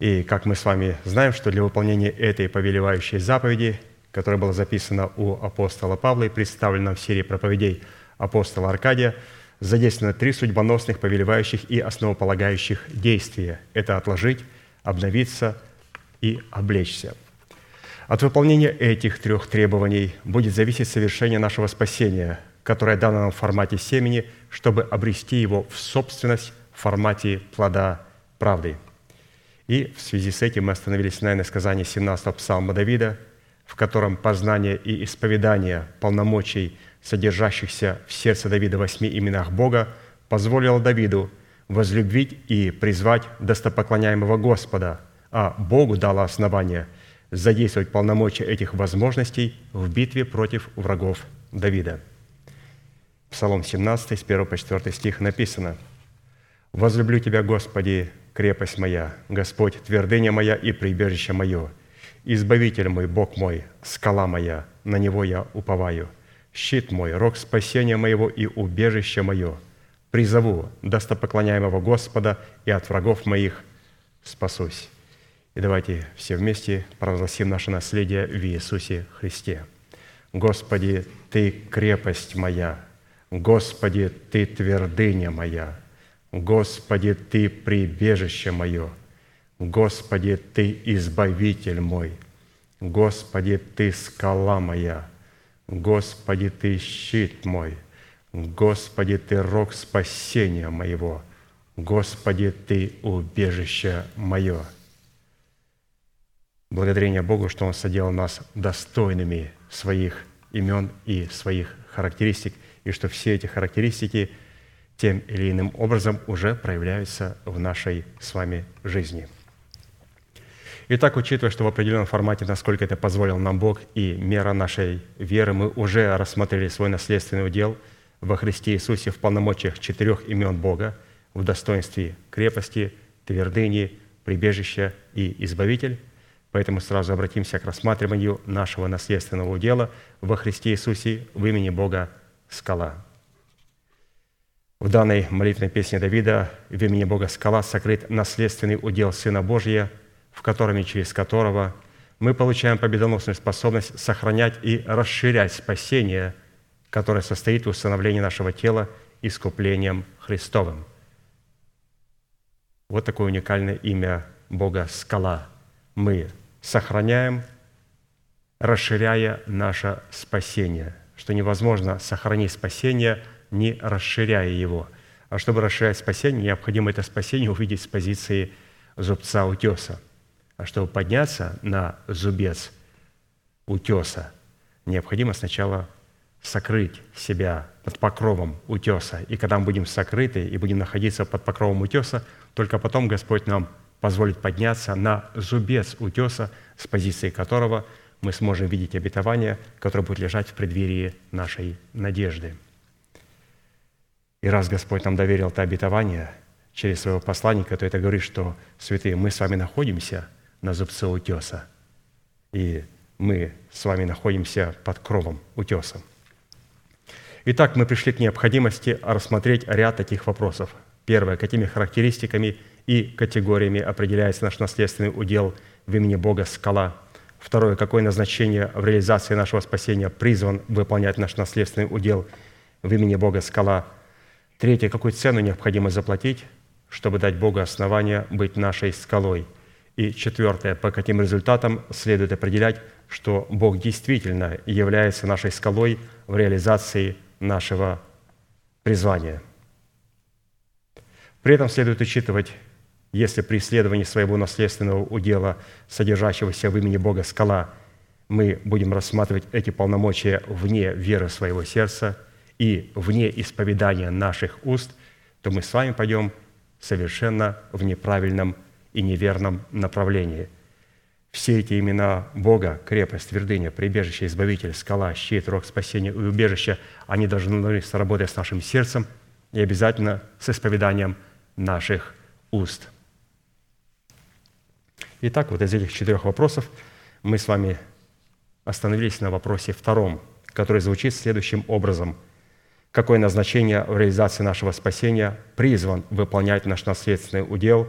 И как мы с вами знаем, что для выполнения этой повелевающей заповеди, которая была записана у апостола Павла и представлена в серии проповедей апостола Аркадия – задействованы три судьбоносных, повелевающих и основополагающих действия. Это отложить, обновиться и облечься. От выполнения этих трех требований будет зависеть совершение нашего спасения, которое дано нам в формате семени, чтобы обрести его в собственность в формате плода правды. И в связи с этим мы остановились на иносказании 17 псалма Давида, в котором познание и исповедание полномочий – содержащихся в сердце Давида восьми именах Бога, позволило Давиду возлюбить и призвать достопоклоняемого Господа, а Богу дало основание задействовать полномочия этих возможностей в битве против врагов Давида. Псалом 17, с 1 по 4 стих написано «Возлюблю Тебя, Господи, крепость моя, Господь, твердыня моя и прибежище мое, Избавитель мой, Бог мой, скала моя, на Него я уповаю» щит мой, рог спасения моего и убежище мое. Призову достопоклоняемого Господа, и от врагов моих спасусь». И давайте все вместе провозгласим наше наследие в Иисусе Христе. Господи, Ты крепость моя, Господи, Ты твердыня моя, Господи, Ты прибежище мое, Господи, Ты избавитель мой, Господи, Ты скала моя – Господи, Ты щит мой, Господи, Ты рог спасения моего, Господи, Ты убежище мое. Благодарение Богу, что Он соделал нас достойными своих имен и своих характеристик, и что все эти характеристики тем или иным образом уже проявляются в нашей с вами жизни – Итак, учитывая, что в определенном формате, насколько это позволил нам Бог и мера нашей веры, мы уже рассмотрели свой наследственный удел во Христе Иисусе в полномочиях четырех имен Бога, в достоинстве крепости, твердыни, прибежища и избавитель. Поэтому сразу обратимся к рассматриванию нашего наследственного удела во Христе Иисусе в имени Бога Скала. В данной молитвенной песне Давида в имени Бога Скала сокрыт наследственный удел Сына Божия – в котором и через которого мы получаем победоносную способность сохранять и расширять спасение, которое состоит в установлении нашего тела искуплением Христовым. Вот такое уникальное имя Бога – скала. Мы сохраняем, расширяя наше спасение, что невозможно сохранить спасение, не расширяя его. А чтобы расширять спасение, необходимо это спасение увидеть с позиции зубца утеса – а чтобы подняться на зубец утеса, необходимо сначала сокрыть себя под покровом утеса. И когда мы будем сокрыты и будем находиться под покровом утеса, только потом Господь нам позволит подняться на зубец утеса, с позиции которого мы сможем видеть обетование, которое будет лежать в преддверии нашей надежды. И раз Господь нам доверил это обетование через своего посланника, то это говорит, что, святые, мы с вами находимся – на зубце утеса. И мы с вами находимся под кровом утеса. Итак, мы пришли к необходимости рассмотреть ряд таких вопросов. Первое. Какими характеристиками и категориями определяется наш наследственный удел в имени Бога скала? Второе. Какое назначение в реализации нашего спасения призван выполнять наш наследственный удел в имени Бога скала? Третье. Какую цену необходимо заплатить, чтобы дать Богу основание быть нашей скалой – и четвертое, по каким результатам следует определять, что Бог действительно является нашей скалой в реализации нашего призвания. При этом следует учитывать, если при исследовании своего наследственного удела, содержащегося в имени Бога скала, мы будем рассматривать эти полномочия вне веры своего сердца и вне исповедания наших уст, то мы с вами пойдем совершенно в неправильном и неверном направлении. Все эти имена Бога, крепость, твердыня, прибежище, избавитель, скала, щит, рог спасения и убежище, они должны сработать с нашим сердцем и обязательно с исповеданием наших уст. Итак, вот из этих четырех вопросов мы с вами остановились на вопросе втором, который звучит следующим образом. Какое назначение в реализации нашего спасения призван выполнять наш наследственный удел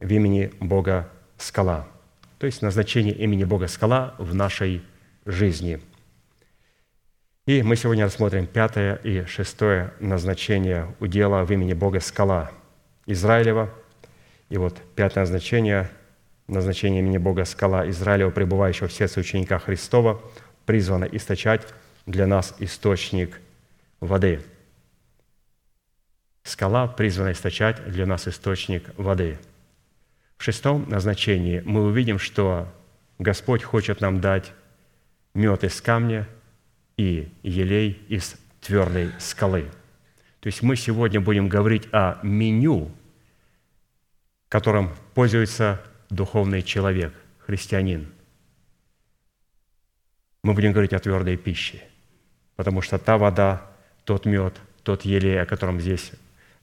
в имени Бога Скала? То есть назначение имени Бога Скала в нашей жизни. И мы сегодня рассмотрим пятое и шестое назначение удела в имени Бога Скала Израилева. И вот пятое назначение, назначение имени Бога Скала Израилева, пребывающего в сердце ученика Христова, призвано источать для нас источник воды. Скала призвана источать для нас источник воды. В шестом назначении мы увидим, что Господь хочет нам дать мед из камня и елей из твердой скалы. То есть мы сегодня будем говорить о меню, которым пользуется духовный человек, христианин. Мы будем говорить о твердой пище, потому что та вода, тот мед, тот елей, о котором здесь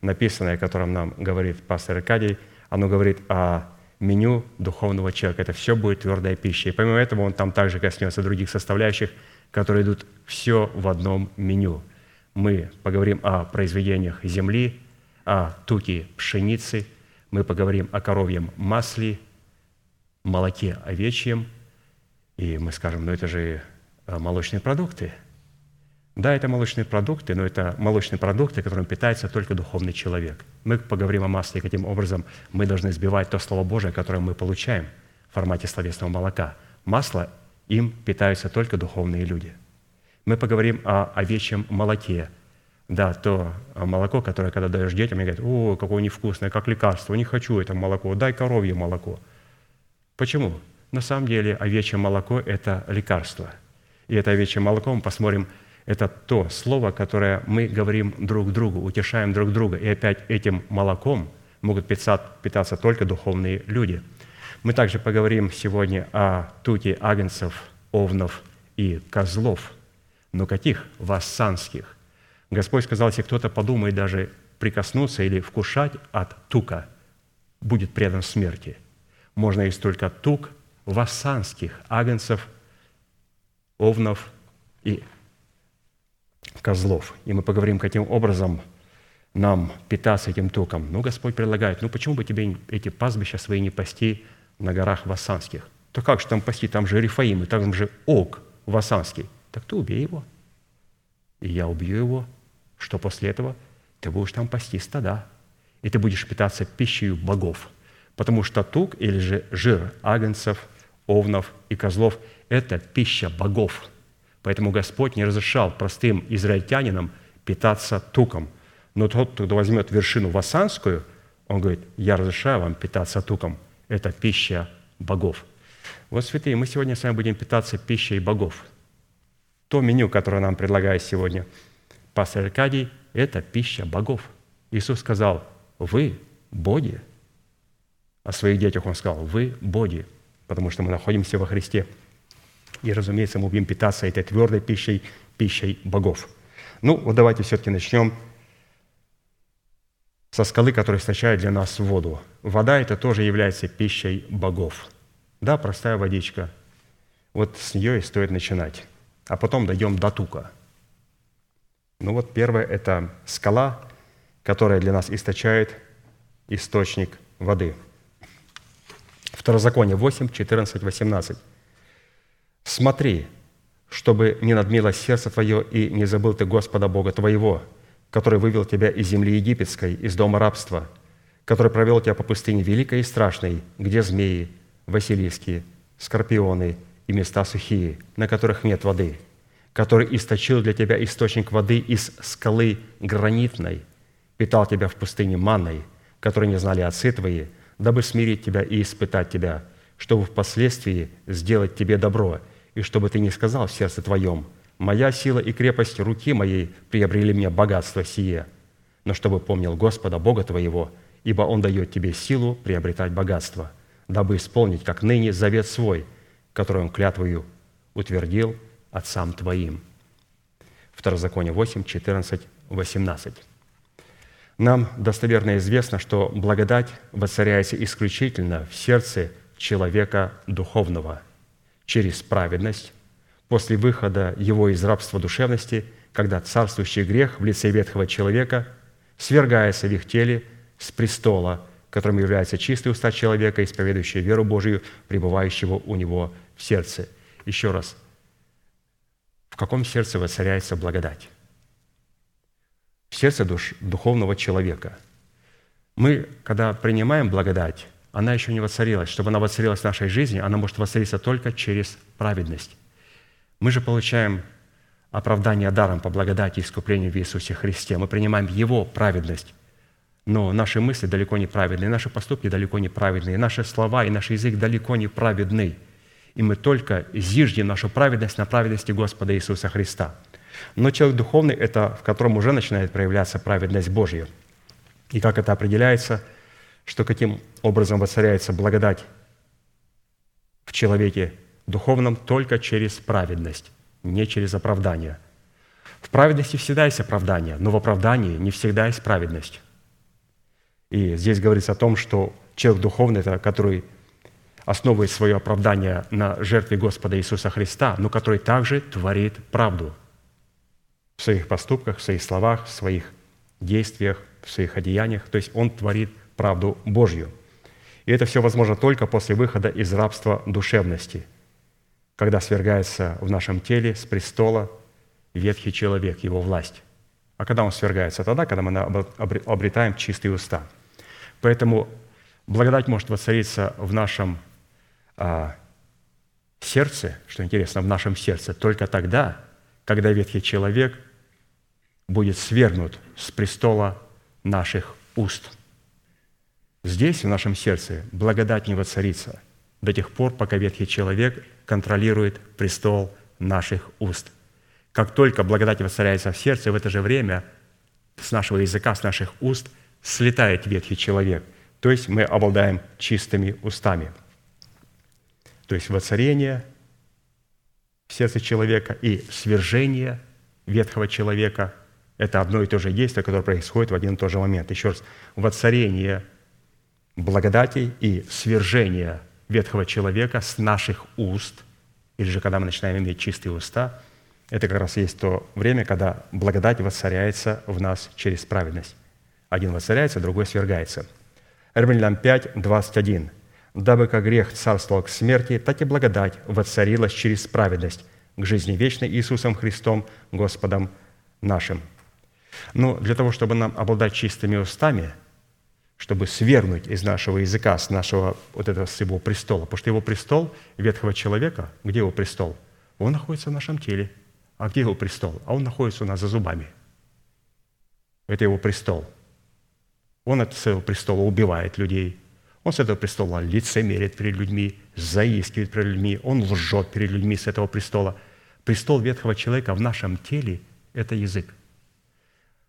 написано, о котором нам говорит пастор Аркадий, оно говорит о меню духовного человека. Это все будет твердая пища. И помимо этого он там также коснется других составляющих, которые идут все в одном меню. Мы поговорим о произведениях земли, о туке пшеницы, мы поговорим о коровьем масле, молоке овечьем, и мы скажем, ну это же э, молочные продукты. Да, это молочные продукты, но это молочные продукты, которым питается только духовный человек. Мы поговорим о масле, каким образом мы должны сбивать то Слово Божие, которое мы получаем в формате словесного молока. Масло, им питаются только духовные люди. Мы поговорим о овечьем молоке. Да, то молоко, которое, когда даешь детям, они говорят, о, какое невкусное, как лекарство, не хочу это молоко, дай коровье молоко. Почему? На самом деле овечье молоко – это лекарство. И это овечье молоко, мы посмотрим, это то слово, которое мы говорим друг другу, утешаем друг друга. И опять этим молоком могут питаться только духовные люди. Мы также поговорим сегодня о туте агнцев, овнов и козлов. Но каких? Вассанских. Господь сказал, если кто-то подумает даже прикоснуться или вкушать от тука, будет предан смерти. Можно есть только тук вассанских агнцев, овнов и козлов. И мы поговорим, каким образом нам питаться этим туком. Ну, Господь предлагает, ну почему бы тебе эти пастбища свои не пасти на горах Вассанских? То как же там пасти? Там же Рифаим, там же Ог Вассанский. Так ты убей его. И я убью его. Что после этого? Ты будешь там пасти стада. И ты будешь питаться пищей богов. Потому что тук или же жир агнцев, овнов и козлов – это пища богов – Поэтому Господь не разрешал простым израильтянинам питаться туком. Но тот, кто возьмет вершину вассанскую, он говорит, я разрешаю вам питаться туком. Это пища богов. Вот, святые, мы сегодня с вами будем питаться пищей богов. То меню, которое нам предлагает сегодня пастор Аркадий, это пища богов. Иисус сказал, вы боги. О своих детях Он сказал, вы боги, потому что мы находимся во Христе – и, разумеется, мы будем питаться этой твердой пищей, пищей богов. Ну, вот давайте все-таки начнем со скалы, которая источает для нас воду. Вода – это тоже является пищей богов. Да, простая водичка. Вот с нее и стоит начинать. А потом дойдем до тука. Ну вот первое – это скала, которая для нас источает источник воды. Второзаконие 8, 14, 18. Смотри, чтобы не надмило сердце твое и не забыл ты Господа Бога твоего, который вывел тебя из земли египетской, из дома рабства, который провел тебя по пустыне великой и страшной, где змеи, василиски, скорпионы и места сухие, на которых нет воды, который источил для тебя источник воды из скалы гранитной, питал тебя в пустыне манной, которой не знали отцы твои, дабы смирить тебя и испытать тебя, чтобы впоследствии сделать тебе добро – и чтобы ты не сказал в сердце твоем, «Моя сила и крепость руки моей приобрели мне богатство сие», но чтобы помнил Господа, Бога твоего, ибо Он дает тебе силу приобретать богатство, дабы исполнить, как ныне, завет свой, который Он клятвою утвердил отцам твоим». Второзаконие 8, 14, 18. Нам достоверно известно, что благодать воцаряется исключительно в сердце человека духовного через праведность после выхода его из рабства душевности, когда царствующий грех в лице ветхого человека свергается в их теле с престола, которым является чистый уста человека, исповедующий веру Божию, пребывающего у него в сердце. Еще раз. В каком сердце воцаряется благодать? В сердце душ, духовного человека. Мы, когда принимаем благодать, она еще не воцарилась. Чтобы она воцарилась в нашей жизни, она может воцариться только через праведность. Мы же получаем оправдание даром по благодати и искуплению в Иисусе Христе. Мы принимаем Его праведность. Но наши мысли далеко не праведные, наши поступки далеко не праведные, наши слова и наш язык далеко не праведны. И мы только зиждем нашу праведность на праведности Господа Иисуса Христа. Но человек духовный – это в котором уже начинает проявляться праведность Божья. И как это определяется, что каким образом воцаряется благодать в человеке духовном только через праведность, не через оправдание. В праведности всегда есть оправдание, но в оправдании не всегда есть праведность. И здесь говорится о том, что человек духовный – это который основывает свое оправдание на жертве Господа Иисуса Христа, но который также творит правду в своих поступках, в своих словах, в своих действиях, в своих одеяниях. То есть он творит правду Божью. И это все возможно только после выхода из рабства душевности – когда свергается в нашем теле с престола ветхий человек, его власть. А когда он свергается? Тогда, когда мы обретаем чистые уста. Поэтому благодать может воцариться в нашем а, сердце, что интересно, в нашем сердце, только тогда, когда ветхий человек будет свергнут с престола наших уст. Здесь, в нашем сердце, благодать не воцарится до тех пор, пока ветхий человек контролирует престол наших уст. Как только благодать воцаряется в сердце, в это же время с нашего языка, с наших уст слетает ветхий человек. То есть мы обладаем чистыми устами. То есть воцарение в сердце человека и свержение ветхого человека – это одно и то же действие, которое происходит в один и тот же момент. Еще раз, воцарение благодати и свержение ветхого человека с наших уст, или же когда мы начинаем иметь чистые уста, это как раз есть то время, когда благодать воцаряется в нас через праведность. Один воцаряется, другой свергается. Римлянам 5, 21. «Дабы как грех царствовал к смерти, так и благодать воцарилась через праведность к жизни вечной Иисусом Христом, Господом нашим». Но для того, чтобы нам обладать чистыми устами – чтобы свергнуть из нашего языка, с нашего вот этого с его престола. Потому что его престол ветхого человека, где его престол? Он находится в нашем теле. А где его престол? А он находится у нас за зубами. Это его престол. Он от своего престола убивает людей. Он с этого престола лицемерит перед людьми, заискивает перед людьми, он лжет перед людьми с этого престола. Престол ветхого человека в нашем теле – это язык.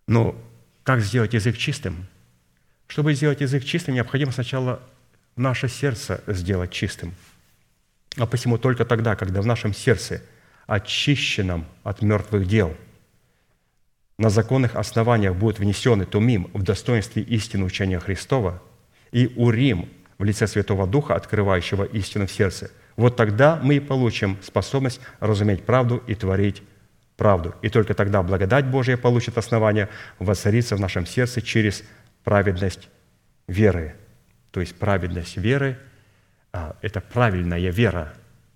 Но как сделать язык чистым? Чтобы сделать язык чистым, необходимо сначала наше сердце сделать чистым. А посему только тогда, когда в нашем сердце, очищенном от мертвых дел, на законных основаниях будет внесен тумим в достоинстве истины учения Христова и урим в лице Святого Духа, открывающего истину в сердце, вот тогда мы и получим способность разуметь правду и творить правду. И только тогда благодать Божия получит основание воцариться в нашем сердце через праведность веры. То есть праведность веры а, – это правильная вера.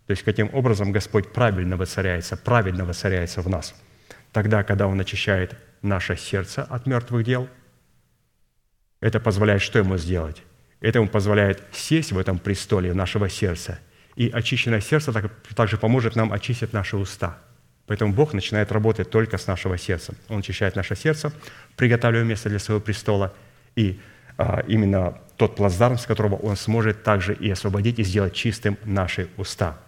То есть каким образом Господь правильно воцаряется, праведно воцаряется в нас. Тогда, когда Он очищает наше сердце от мертвых дел, это позволяет что Ему сделать? Это Ему позволяет сесть в этом престоле нашего сердца. И очищенное сердце также поможет нам очистить наши уста – Поэтому Бог начинает работать только с нашего сердца. Он очищает наше сердце, приготавливая место для своего престола – и а, именно тот плацдарм, с которого Он сможет также и освободить, и сделать чистым наши уста.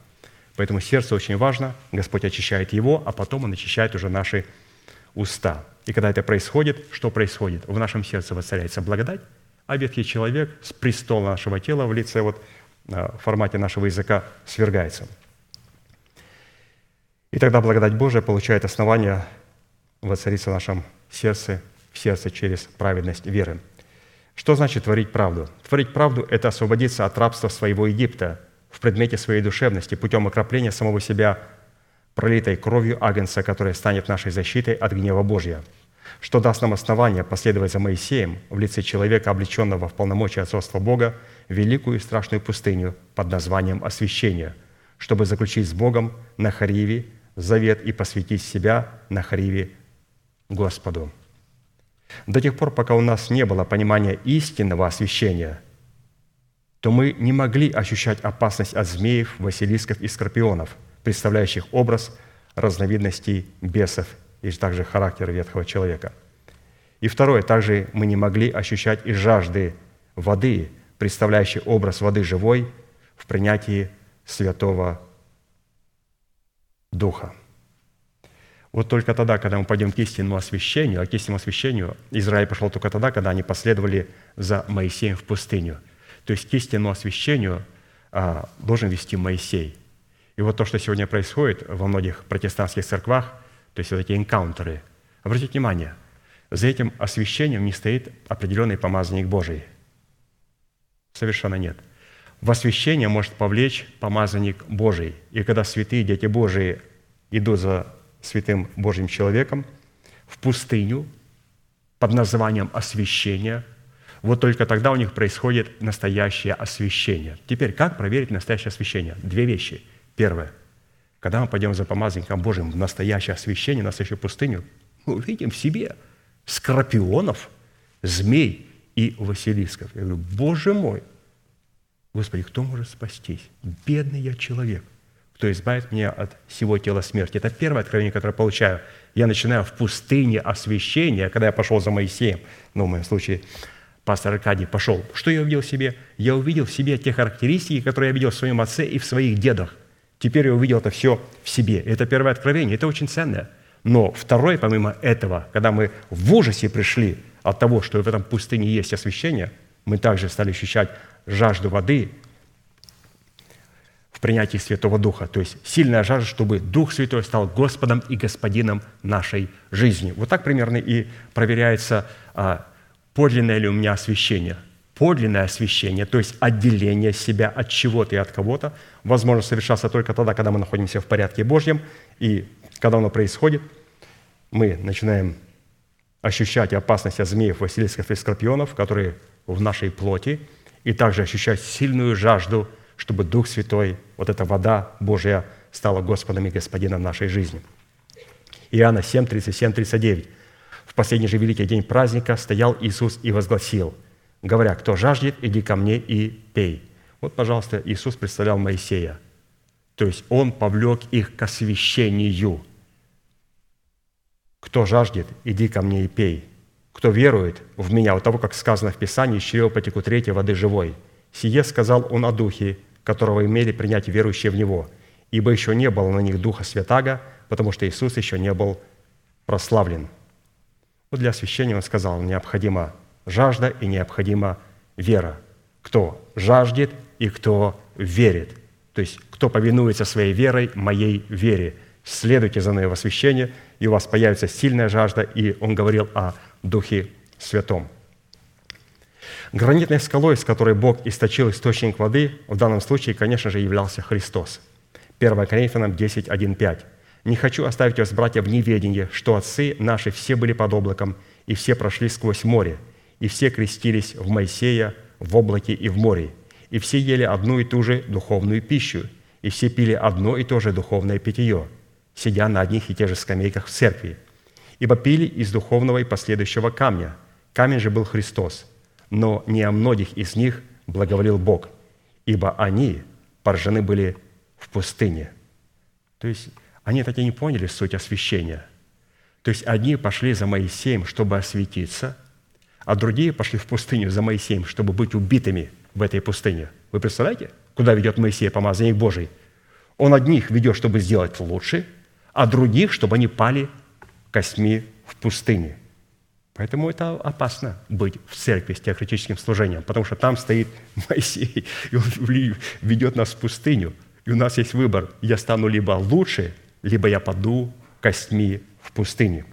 Поэтому сердце очень важно, Господь очищает его, а потом Он очищает уже наши уста. И когда это происходит, что происходит? В нашем сердце воцаряется благодать, а ветхий человек с престола нашего тела в лице вот а, в формате нашего языка свергается. И тогда благодать Божия получает основание воцариться в нашем сердце, в сердце через праведность веры – Что значит творить правду? Творить правду – это освободиться от рабства своего Египта в предмете своей душевности путем окропления самого себя пролитой кровью Агнца, которая станет нашей защитой от гнева Божья, что даст нам основание последовать за Моисеем в лице человека, облеченного в полномочия отцовства Бога, великую и страшную пустыню под названием освящение, чтобы заключить с Богом на Хариве завет и посвятить себя на Хариве Господу. До тех пор, пока у нас не было понимания истинного освящения, то мы не могли ощущать опасность от змеев, василисков и скорпионов, представляющих образ разновидностей бесов и также характер ветхого человека. И второе, также мы не могли ощущать и жажды воды, представляющей образ воды живой в принятии Святого Духа – вот только тогда, когда мы пойдем к истинному освящению, а к истинному освящению Израиль пошел только тогда, когда они последовали за Моисеем в пустыню. То есть к истинному освящению а, должен вести Моисей. И вот то, что сегодня происходит во многих протестантских церквах, то есть вот эти энкаунтеры, обратите внимание, за этим освящением не стоит определенный помазанник Божий. Совершенно нет. В освящение может повлечь помазанник Божий. И когда святые дети Божии идут за святым Божьим человеком в пустыню под названием освящение. Вот только тогда у них происходит настоящее освящение. Теперь, как проверить настоящее освящение? Две вещи. Первое. Когда мы пойдем за помазанником Божьим в настоящее освящение, настоящую пустыню, мы увидим в себе скорпионов, змей и василисков. Я говорю, Боже мой, Господи, кто может спастись? Бедный я человек кто избавит меня от всего тела смерти. Это первое откровение, которое я получаю. Я начинаю в пустыне освящения, когда я пошел за Моисеем, ну, в моем случае, пастор Аркадий пошел. Что я увидел в себе? Я увидел в себе те характеристики, которые я видел в своем отце и в своих дедах. Теперь я увидел это все в себе. Это первое откровение, это очень ценное. Но второе, помимо этого, когда мы в ужасе пришли от того, что в этом пустыне есть освящение, мы также стали ощущать жажду воды, принятии Святого Духа. То есть сильная жажда, чтобы Дух Святой стал Господом и Господином нашей жизни. Вот так примерно и проверяется, а, подлинное ли у меня освящение. Подлинное освящение, то есть отделение себя от чего-то и от кого-то, возможно совершаться только тогда, когда мы находимся в порядке Божьем, и когда оно происходит, мы начинаем ощущать опасность от змеев, василисков и скорпионов, которые в нашей плоти, и также ощущать сильную жажду – чтобы Дух Святой, вот эта вода Божья, стала Господом и Господином нашей жизни. Иоанна 7, 37, 39. В последний же великий день праздника стоял Иисус и возгласил, говоря, «Кто жаждет, иди ко мне и пей». Вот, пожалуйста, Иисус представлял Моисея. То есть Он повлек их к освящению. «Кто жаждет, иди ко мне и пей». Кто верует в Меня, вот того, как сказано в Писании, из чрева потекут реки воды живой. Сие сказал Он о Духе, которого имели принять верующие в Него, ибо еще не было на них Духа Святаго, потому что Иисус еще не был прославлен. Вот для освящения Он сказал, необходима жажда и необходима вера. Кто жаждет и кто верит. То есть, кто повинуется своей верой, моей вере. Следуйте за мной в освящение, и у вас появится сильная жажда, и Он говорил о Духе Святом – Гранитной скалой, с которой Бог источил источник воды, в данном случае, конечно же, являлся Христос. 1 Коринфянам 10, 1, 5. «Не хочу оставить вас, братья, в неведении, что отцы наши все были под облаком, и все прошли сквозь море, и все крестились в Моисея, в облаке и в море, и все ели одну и ту же духовную пищу, и все пили одно и то же духовное питье, сидя на одних и тех же скамейках в церкви. Ибо пили из духовного и последующего камня. Камень же был Христос – но не о многих из них благоволил Бог, ибо они поражены были в пустыне». То есть они так и не поняли суть освящения. То есть одни пошли за Моисеем, чтобы осветиться, а другие пошли в пустыню за Моисеем, чтобы быть убитыми в этой пустыне. Вы представляете, куда ведет Моисей, помазанник Божий? Он одних ведет, чтобы сделать лучше, а других, чтобы они пали костьми в пустыне. Поэтому это опасно быть в церкви с теократическим служением, потому что там стоит Моисей, и он ведет нас в пустыню. И у нас есть выбор. Я стану либо лучше, либо я паду костьми в пустыне.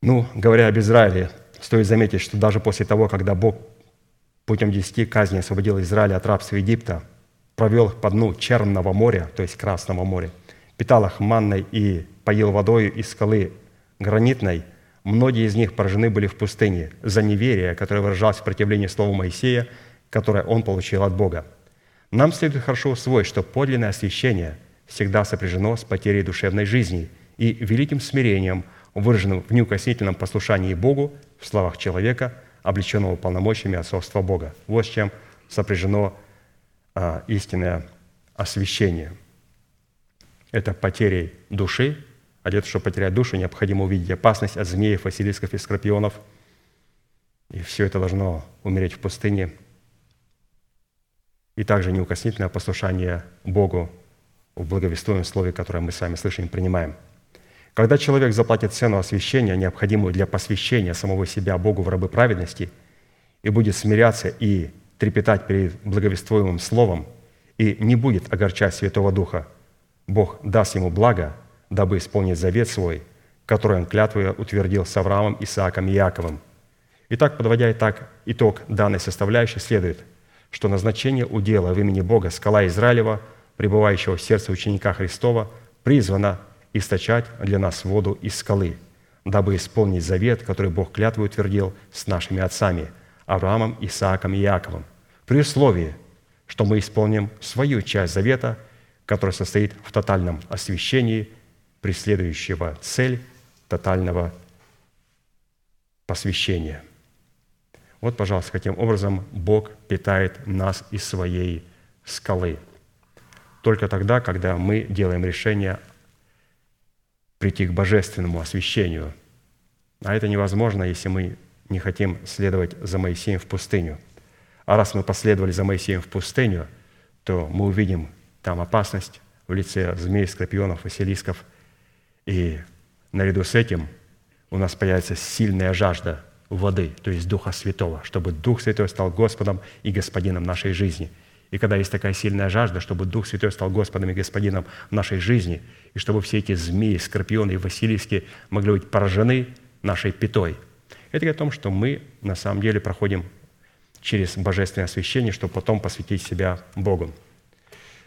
Ну, говоря об Израиле, Стоит заметить, что даже после того, когда Бог путем десяти казней освободил Израиль от рабства Египта, провел их по дну Черного моря, то есть Красного моря, питал их манной и поил водою из скалы гранитной, многие из них поражены были в пустыне за неверие, которое выражалось в противлении Слову Моисея, которое он получил от Бога. Нам следует хорошо усвоить, что подлинное освящение всегда сопряжено с потерей душевной жизни и великим смирением, выраженным в неукоснительном послушании Богу в словах человека, облеченного полномочиями отцовства Бога. Вот с чем сопряжено а, истинное освящение. Это потерей души, а для того, чтобы потерять душу, необходимо увидеть опасность от змеев, василисков и скорпионов. И все это должно умереть в пустыне. И также неукоснительное послушание Богу в благовествуемом слове, которое мы сами слышим и принимаем. Когда человек заплатит цену освящения, необходимую для посвящения самого себя Богу в рабы праведности, и будет смиряться и трепетать перед благовествуемым словом, и не будет огорчать Святого Духа, Бог даст ему благо, дабы исполнить завет свой, который он клятвою утвердил с Авраамом, Исааком и Яковом. Итак, подводя итак, итог данной составляющей, следует, что назначение удела в имени Бога скала Израилева – пребывающего в сердце ученика Христова, призвана источать для нас воду из скалы, дабы исполнить завет, который Бог клятвой утвердил с нашими отцами Авраамом, Исааком и Иаковом, при условии, что мы исполним свою часть завета, которая состоит в тотальном освящении, преследующего цель тотального посвящения. Вот, пожалуйста, каким образом Бог питает нас из своей скалы – только тогда, когда мы делаем решение прийти к божественному освящению. А это невозможно, если мы не хотим следовать за Моисеем в пустыню. А раз мы последовали за Моисеем в пустыню, то мы увидим там опасность в лице змей, скорпионов, василисков. И наряду с этим у нас появится сильная жажда воды, то есть Духа Святого, чтобы Дух Святой стал Господом и Господином нашей жизни – и когда есть такая сильная жажда, чтобы Дух Святой стал Господом и Господином нашей жизни, и чтобы все эти змеи, скорпионы и василиски могли быть поражены нашей пятой, это говорит о том, что мы на самом деле проходим через божественное освящение, чтобы потом посвятить себя Богу.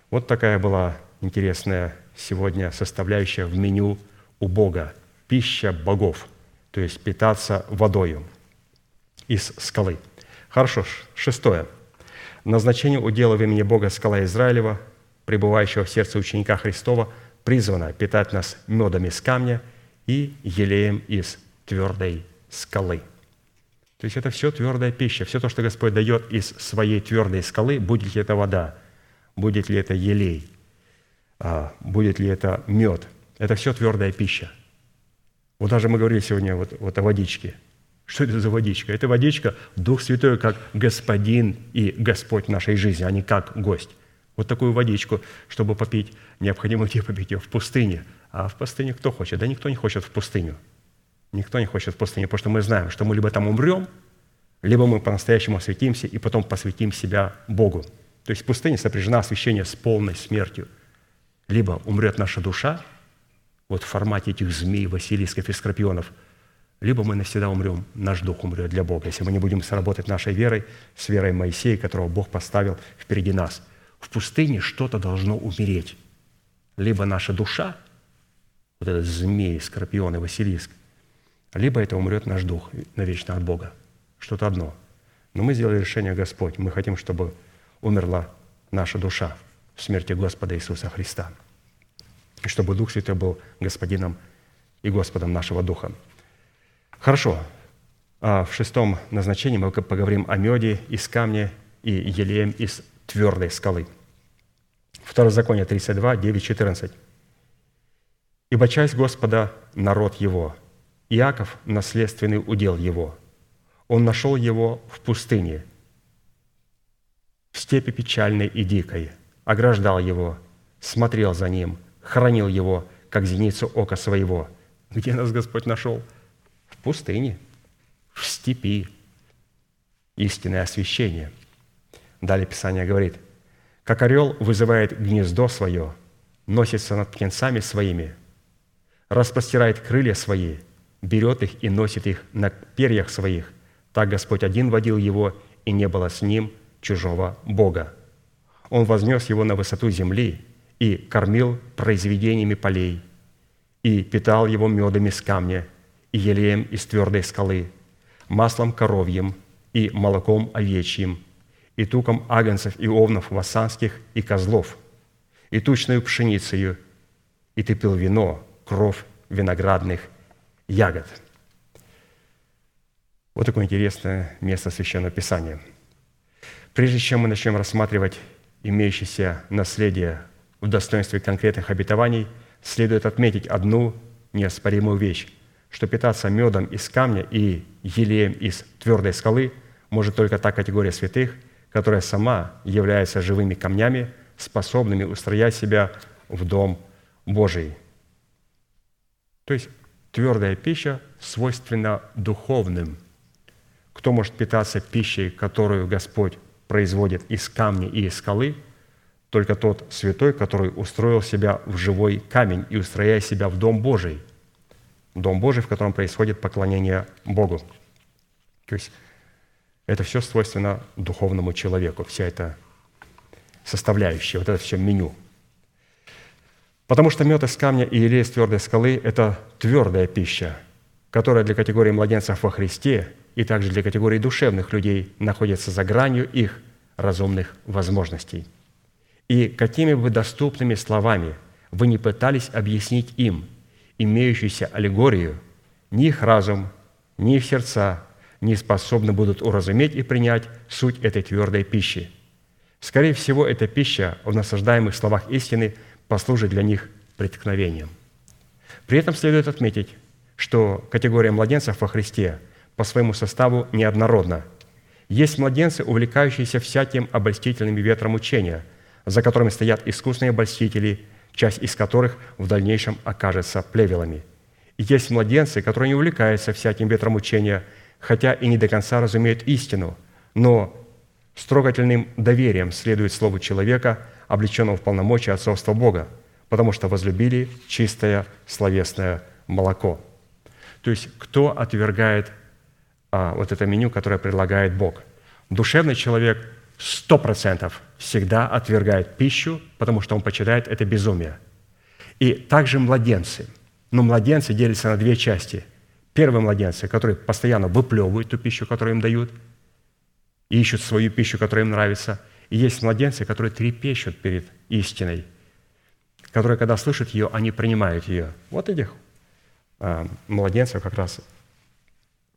Вот такая была интересная сегодня составляющая в меню у Бога. Пища богов, то есть питаться водою из скалы. Хорошо, шестое – назначение удела в имени Бога скала Израилева, пребывающего в сердце ученика Христова, призвано питать нас медом из камня и елеем из твердой скалы. То есть это все твердая пища, все то, что Господь дает из своей твердой скалы, будет ли это вода, будет ли это елей, будет ли это мед, это все твердая пища. Вот даже мы говорили сегодня вот, вот о водичке – что это за водичка? Это водичка Дух Святой как Господин и Господь нашей жизни, а не как гость. Вот такую водичку, чтобы попить, необходимо где попить ее? В пустыне. А в пустыне кто хочет? Да никто не хочет в пустыню. Никто не хочет в пустыню, потому что мы знаем, что мы либо там умрем, либо мы по-настоящему осветимся и потом посвятим себя Богу. То есть в пустыне сопряжена освящение с полной смертью. Либо умрет наша душа, вот в формате этих змей, василисков и скорпионов – либо мы навсегда умрем, наш дух умрет для Бога, если мы не будем сработать нашей верой, с верой Моисея, которого Бог поставил впереди нас. В пустыне что-то должно умереть. Либо наша душа, вот этот змей, скорпион и Василиск, либо это умрет наш дух навечно от Бога. Что-то одно. Но мы сделали решение, Господь, мы хотим, чтобы умерла наша душа смерти Господа Иисуса Христа. И чтобы Дух Святой был Господином и Господом нашего Духа. Хорошо. А в шестом назначении мы поговорим о меде из камня и елеем из твердой скалы. Второзаконие 32, 9, 14. «Ибо часть Господа – народ его, Иаков – наследственный удел его. Он нашел его в пустыне, в степи печальной и дикой, ограждал его, смотрел за ним, хранил его, как зеницу ока своего». Где нас Господь нашел – пустыне, в степи. Истинное освящение. Далее Писание говорит, «Как орел вызывает гнездо свое, носится над птенцами своими, распростирает крылья свои, берет их и носит их на перьях своих. Так Господь один водил его, и не было с ним чужого Бога. Он вознес его на высоту земли и кормил произведениями полей, и питал его медом из камня, и елеем из твердой скалы, маслом коровьим и молоком овечьим, и туком агнцев и овнов вассанских и козлов, и тучную пшеницею, и ты пил вино, кровь виноградных ягод». Вот такое интересное место Священного Писания. Прежде чем мы начнем рассматривать имеющееся наследие в достоинстве конкретных обетований, следует отметить одну неоспоримую вещь, что питаться медом из камня и елеем из твердой скалы может только та категория святых, которая сама является живыми камнями, способными устроять себя в дом Божий. То есть твердая пища свойственна духовным. Кто может питаться пищей, которую Господь производит из камня и из скалы, только тот святой, который устроил себя в живой камень и устрояя себя в Дом Божий, Дом Божий, в котором происходит поклонение Богу. То есть это все свойственно духовному человеку, вся эта составляющая, вот это все меню. Потому что мед из камня и елей из твердой скалы – это твердая пища, которая для категории младенцев во Христе – и также для категории душевных людей находится за гранью их разумных возможностей. И какими бы доступными словами вы не пытались объяснить им имеющуюся аллегорию, ни их разум, ни их сердца не способны будут уразуметь и принять суть этой твердой пищи. Скорее всего, эта пища в насаждаемых словах истины послужит для них преткновением. При этом следует отметить, что категория младенцев во Христе – по своему составу неоднородна. Есть младенцы, увлекающиеся всяким обольстительным ветром учения, за которыми стоят искусные обольстители, часть из которых в дальнейшем окажется плевелами. И есть младенцы, которые не увлекаются всяким ветром учения, хотя и не до конца разумеют истину, но с трогательным доверием следуют слову человека, облеченного в полномочия отцовства Бога, потому что возлюбили чистое словесное молоко. То есть, кто отвергает а, вот это меню, которое предлагает Бог. Душевный человек сто процентов всегда отвергает пищу, потому что он почитает это безумие. И также младенцы. Но младенцы делятся на две части. Первые младенцы, которые постоянно выплевывают ту пищу, которую им дают, и ищут свою пищу, которая им нравится. И есть младенцы, которые трепещут перед истиной, которые, когда слышат ее, они принимают ее. Вот этих а, младенцев как раз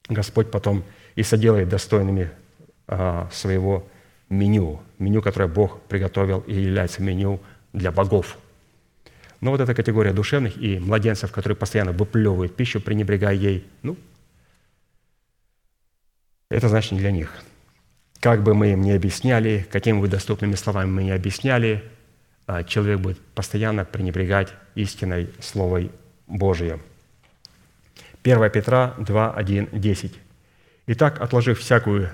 Господь потом и соделает достойными а, своего меню, меню, которое Бог приготовил и является меню для богов. Но вот эта категория душевных и младенцев, которые постоянно выплевывают пищу, пренебрегая ей, ну, это значит не для них. Как бы мы им не объясняли, какими бы доступными словами мы не объясняли, а, человек будет постоянно пренебрегать истиной Словой Божией. 1 Петра 2, 1, 10. «Итак, отложив всякую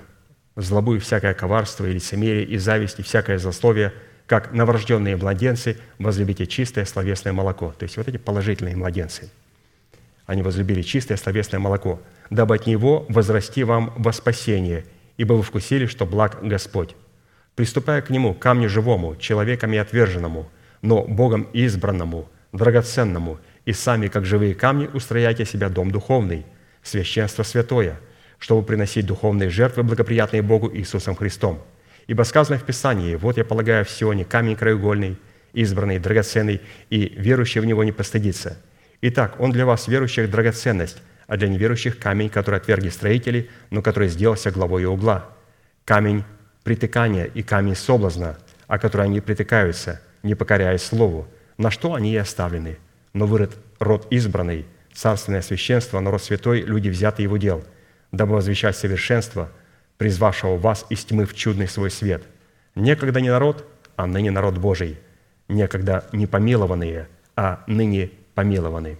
злобу и всякое коварство и лицемерие, и зависть, и всякое злословие, как новорожденные младенцы, возлюбите чистое словесное молоко». То есть вот эти положительные младенцы. Они возлюбили чистое словесное молоко, дабы от него возрасти вам во спасение, ибо вы вкусили, что благ Господь. Приступая к нему, камню живому, человеками отверженному, но Богом избранному, драгоценному – и сами, как живые камни, устрояйте себя дом духовный, священство святое, чтобы приносить духовные жертвы, благоприятные Богу Иисусом Христом. Ибо сказано в Писании, «Вот я полагаю в Сионе камень краеугольный, избранный, драгоценный, и верующий в него не постыдится». Итак, он для вас, верующих, драгоценность, а для неверующих камень, который отвергли строители, но который сделался главой угла. Камень притыкания и камень соблазна, о который они притыкаются, не покоряясь слову, на что они и оставлены – но вы род избранный, царственное священство, народ святой, люди взяты его дел, дабы возвещать совершенство, призвавшего вас из тьмы в чудный свой свет. Некогда не народ, а ныне народ Божий. Некогда не помилованные, а ныне помилованы.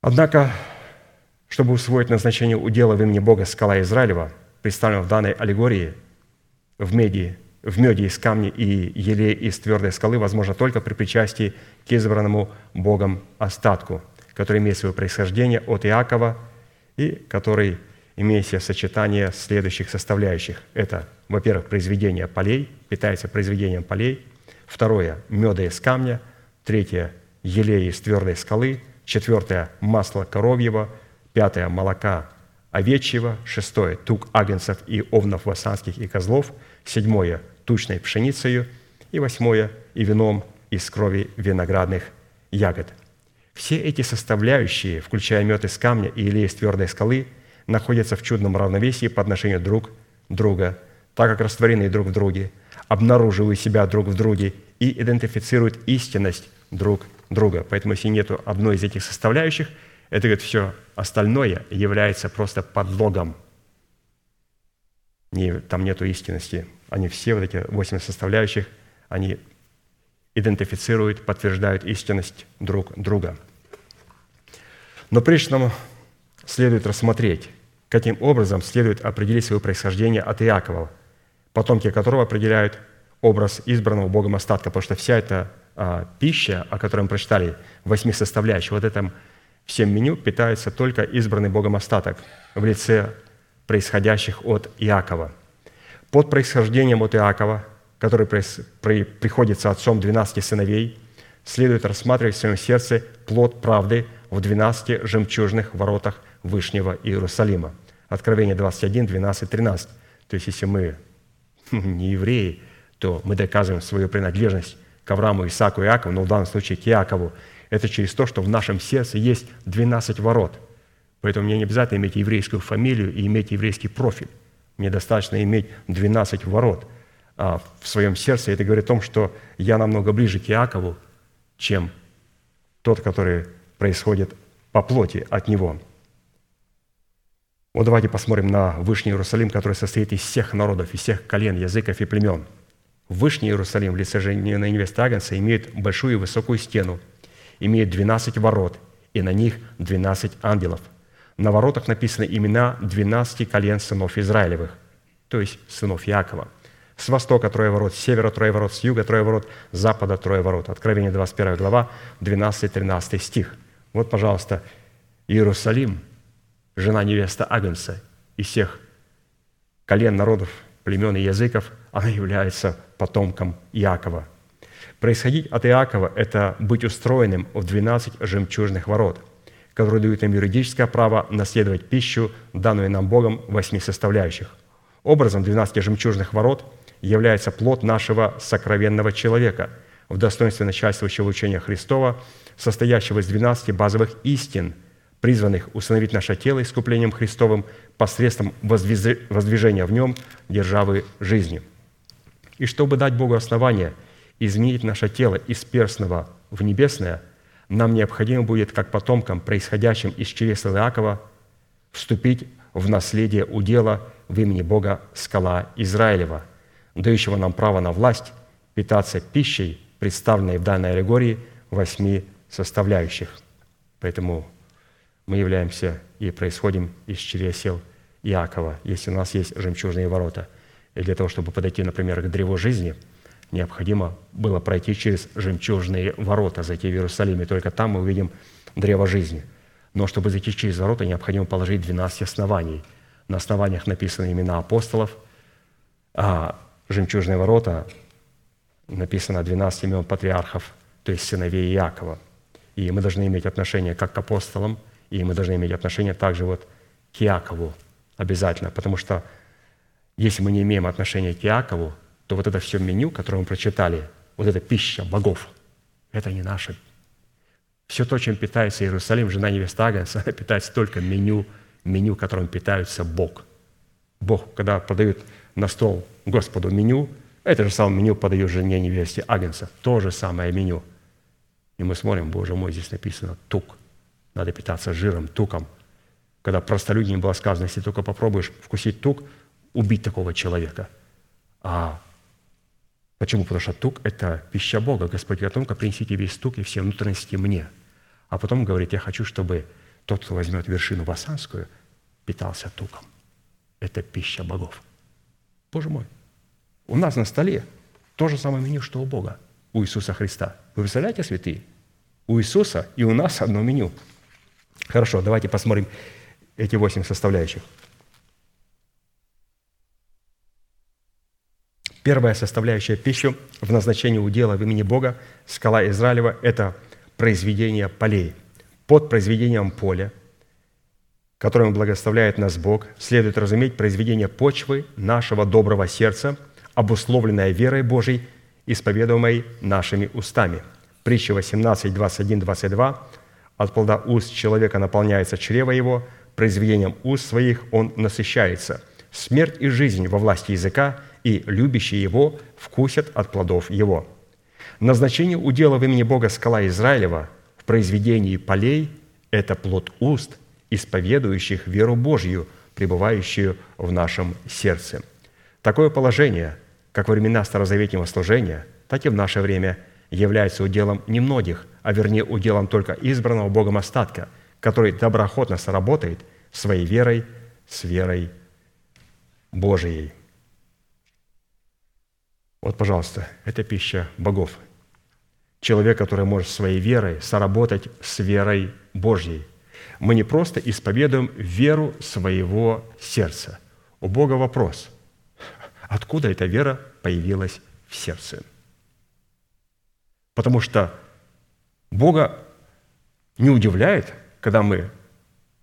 Однако, чтобы усвоить назначение удела в имени Бога скала Израилева, представленного в данной аллегории, в меди в меде из камня и еле из твердой скалы возможно только при причастии к избранному Богом остатку, который имеет свое происхождение от Иакова и который имеет себе сочетание следующих составляющих. Это, во-первых, произведение полей, питается произведением полей. Второе – меда из камня. Третье – елеи из твердой скалы. Четвертое – масло коровьего. Пятое – молока овечьего. Шестое – тук агнцев и овнов васанских и козлов. Седьмое – тучной пшеницею. И восьмое – и вином из крови виноградных ягод. Все эти составляющие, включая мед из камня и елей из твердой скалы, находятся в чудном равновесии по отношению друг друга, так как растворены друг в друге, обнаруживают себя друг в друге и идентифицируют истинность друг друга. Поэтому если нет одной из этих составляющих, это говорит, все остальное является просто подлогом. Не, там нет истинности. Они все, вот эти восемь составляющих, они идентифицируют, подтверждают истинность друг друга. Но прежде чем следует рассмотреть, каким образом следует определить свое происхождение от Иакова, потомки которого определяют образ избранного Богом остатка, потому что вся эта а, пища, о которой мы прочитали, восьми составляющих, вот этом всем меню питается только избранный Богом остаток в лице происходящих от Иакова. Под происхождением от Иакова который приходится отцом 12 сыновей, следует рассматривать в своем сердце плод правды в 12 жемчужных воротах Вышнего Иерусалима. Откровение 21, 12, 13. То есть, если мы не евреи, то мы доказываем свою принадлежность к Аврааму, Исааку и Иакову, но в данном случае к Иакову. Это через то, что в нашем сердце есть 12 ворот. Поэтому мне не обязательно иметь еврейскую фамилию и иметь еврейский профиль. Мне достаточно иметь 12 ворот – а, в своем сердце. Это говорит о том, что я намного ближе к Иакову, чем тот, который происходит по плоти от него. Вот давайте посмотрим на Вышний Иерусалим, который состоит из всех народов, из всех колен, языков и племен. Вышний Иерусалим в лице жены невесты имеет большую и высокую стену, имеет 12 ворот, и на них 12 ангелов. На воротах написаны имена 12 колен сынов Израилевых, то есть сынов Якова – с востока трое ворот, с севера трое ворот, с юга трое ворот, с запада трое ворот. Откровение 21 глава, 12-13 стих. Вот, пожалуйста, Иерусалим, жена невеста Агнца из всех колен народов, племен и языков, она является потомком Иакова. Происходить от Иакова – это быть устроенным в 12 жемчужных ворот, которые дают нам юридическое право наследовать пищу, данную нам Богом восьми составляющих. Образом 12 жемчужных ворот – является плод нашего сокровенного человека в достоинстве начальствующего учения Христова, состоящего из 12 базовых истин, призванных установить наше тело искуплением Христовым посредством воздвижения в нем державы жизни. И чтобы дать Богу основание изменить наше тело из перстного в небесное, нам необходимо будет, как потомкам, происходящим из чресла Иакова, вступить в наследие удела в имени Бога скала Израилева – дающего нам право на власть питаться пищей, представленной в данной аллегории восьми составляющих. Поэтому мы являемся и происходим из чресел Иакова, если у нас есть жемчужные ворота. И для того, чтобы подойти, например, к древу жизни, необходимо было пройти через жемчужные ворота, зайти в Иерусалим, и только там мы увидим древо жизни. Но чтобы зайти через ворота, необходимо положить 12 оснований. На основаниях написаны имена апостолов, а жемчужные ворота написано 12 имен патриархов, то есть сыновей Иакова. И мы должны иметь отношение как к апостолам, и мы должны иметь отношение также вот к Иакову обязательно, потому что если мы не имеем отношения к Иакову, то вот это все меню, которое мы прочитали, вот эта пища богов, это не наше. Все то, чем питается Иерусалим, жена невеста Агнца, питается только меню, меню, которым питается Бог. Бог, когда подают на стол Господу меню, это же самое меню подаю жене невесте Агнца. То же самое меню. И мы смотрим, Боже мой, здесь написано тук. Надо питаться жиром, туком. Когда простолюдине было сказано, если только попробуешь вкусить тук, убить такого человека. А почему? Потому что тук – это пища Бога. Господь говорит, только принесите весь тук и все внутренности мне. А потом говорит, я хочу, чтобы тот, кто возьмет вершину Васанскую, питался туком. Это пища богов. Боже мой, у нас на столе то же самое меню, что у Бога, у Иисуса Христа. Вы представляете, святые? У Иисуса и у нас одно меню. Хорошо, давайте посмотрим эти восемь составляющих. Первая составляющая пищи в назначении удела в имени Бога, скала Израилева – это произведение полей. Под произведением поля, которым благословляет нас Бог, следует разуметь произведение почвы нашего доброго сердца, обусловленное верой Божией, исповедуемой нашими устами. Притча 18, 21, 22. «От плода уст человека наполняется чрево его, произведением уст своих он насыщается. Смерть и жизнь во власти языка – и любящие его вкусят от плодов его». Назначение удела в имени Бога скала Израилева в произведении полей – это плод уст, исповедующих веру Божью, пребывающую в нашем сердце. Такое положение, как во времена старозаветнего служения, так и в наше время является уделом немногих, а вернее уделом только избранного Богом остатка, который доброходно сработает своей верой с верой Божией. Вот, пожалуйста, это пища богов. Человек, который может своей верой соработать с верой Божьей. Мы не просто исповедуем веру своего сердца. У Бога вопрос, откуда эта вера появилась в сердце? Потому что Бога не удивляет, когда мы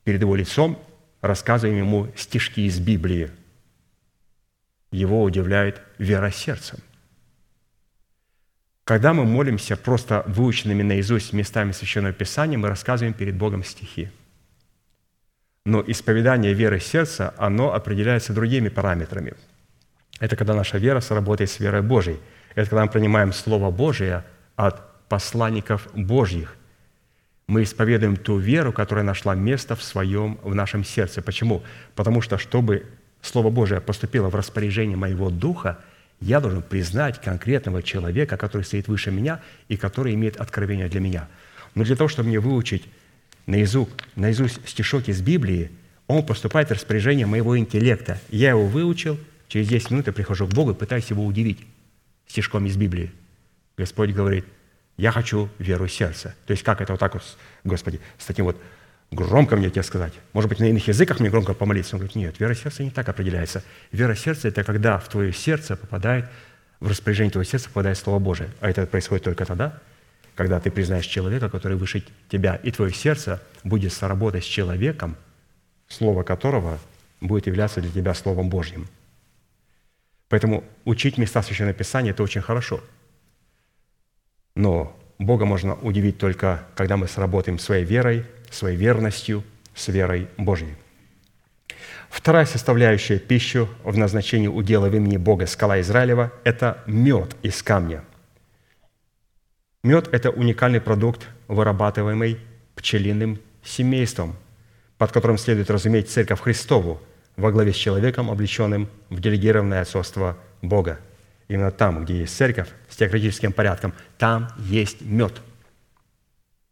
перед Его лицом рассказываем Ему стишки из Библии. Его удивляет вера сердцем. Когда мы молимся просто выученными наизусть местами Священного Писания, мы рассказываем перед Богом стихи. Но исповедание веры сердца, оно определяется другими параметрами. Это когда наша вера сработает с верой Божьей. Это когда мы принимаем Слово Божие от посланников Божьих. Мы исповедуем ту веру, которая нашла место в своем, в нашем сердце. Почему? Потому что, чтобы Слово Божие поступило в распоряжение моего духа – я должен признать конкретного человека, который стоит выше меня и который имеет откровение для меня. Но для того, чтобы мне выучить наизусть, наизусть стишок из Библии, он поступает в распоряжение моего интеллекта. Я его выучил, через 10 минут я прихожу к Богу и пытаюсь его удивить стишком из Библии. Господь говорит, я хочу веру сердца. То есть как это вот так вот, Господи, с таким вот громко мне тебе сказать. Может быть, на иных языках мне громко помолиться. Он говорит, нет, вера сердца не так определяется. Вера сердца – это когда в твое сердце попадает, в распоряжение твоего сердца попадает Слово Божие. А это происходит только тогда, когда ты признаешь человека, который выше тебя, и твое сердце будет соработать с человеком, слово которого будет являться для тебя Словом Божьим. Поэтому учить места Священного Писания – это очень хорошо. Но Бога можно удивить только, когда мы сработаем своей верой – своей верностью с верой Божьей. Вторая составляющая пищу в назначении удела в имени Бога скала Израилева – это мед из камня. Мед – это уникальный продукт, вырабатываемый пчелиным семейством, под которым следует разуметь Церковь Христову во главе с человеком, облеченным в делегированное отцовство Бога. Именно там, где есть церковь с теократическим порядком, там есть мед –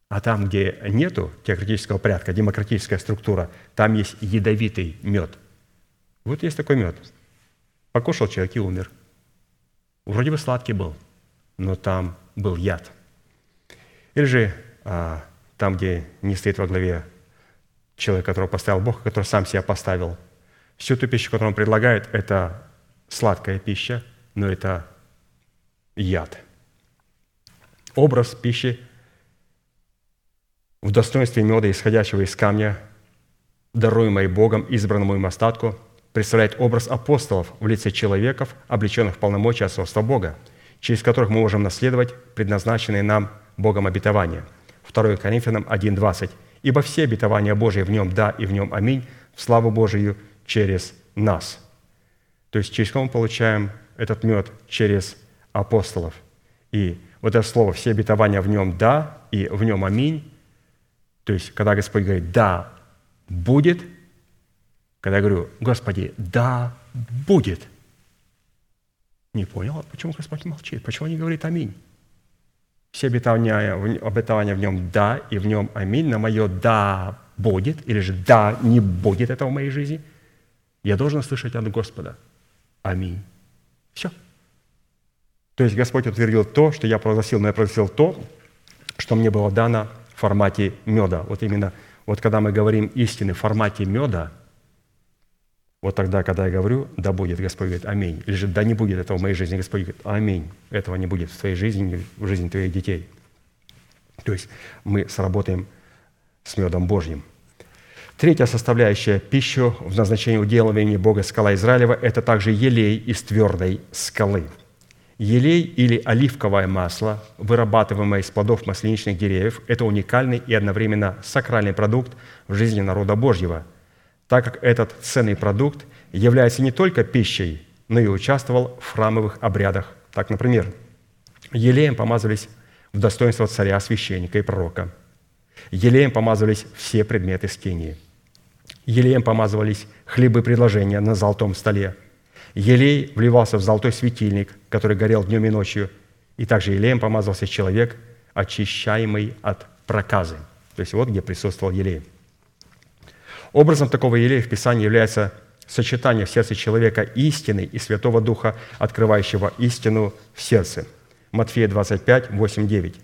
а там, где нету теократического порядка, демократическая структура, там есть ядовитый мед. Вот есть такой мед. Покушал человек и умер. Вроде бы сладкий был, но там был яд. Или же а, там, где не стоит во главе человек, которого поставил Бог, который сам себя поставил. Всю ту пищу, которую он предлагает, это сладкая пища, но это яд. Образ пищи в достоинстве меда, исходящего из камня, даруемой Богом избранному им остатку, представляет образ апостолов в лице человеков, облеченных в полномочия отцовства Бога, через которых мы можем наследовать предназначенные нам Богом обетования. 2 Коринфянам 1.20. «Ибо все обетования Божьи в нем да и в нем аминь, в славу Божию через нас». То есть через кого мы получаем этот мед? Через апостолов. И вот это слово «все обетования в нем да» и «в нем аминь» То есть, когда Господь говорит «да, будет», когда я говорю «Господи, да, будет», не понял, а почему Господь молчит, почему не говорит «Аминь». Все обетования, обетования в нем «да» и в нем «Аминь» на мое «да будет» или же «да, не будет этого в моей жизни», я должен слышать от Господа «Аминь». Все. То есть Господь утвердил то, что я провозгласил, но я провозгласил то, что мне было дано формате меда. Вот именно Вот когда мы говорим истины в формате меда, вот тогда, когда я говорю, да будет, Господь говорит, аминь. Или же да не будет этого в моей жизни, Господь говорит, аминь. Этого не будет в твоей жизни, в жизни твоих детей. То есть мы сработаем с медом Божьим. Третья составляющая пищу в назначении уделывания Бога скала Израилева – это также елей из твердой скалы. Елей или оливковое масло, вырабатываемое из плодов масляничных деревьев, это уникальный и одновременно сакральный продукт в жизни народа Божьего, так как этот ценный продукт является не только пищей, но и участвовал в храмовых обрядах. Так, например, елеем помазывались в достоинство царя, священника и пророка. Елеем помазывались все предметы скинии – Елеем помазывались хлебы предложения на золотом столе. Елей вливался в золотой светильник, который горел днем и ночью. И также елеем помазывался человек, очищаемый от проказы. То есть вот где присутствовал елей. Образом такого елея в Писании является сочетание в сердце человека истины и Святого Духа, открывающего истину в сердце. Матфея 25, 8, 9.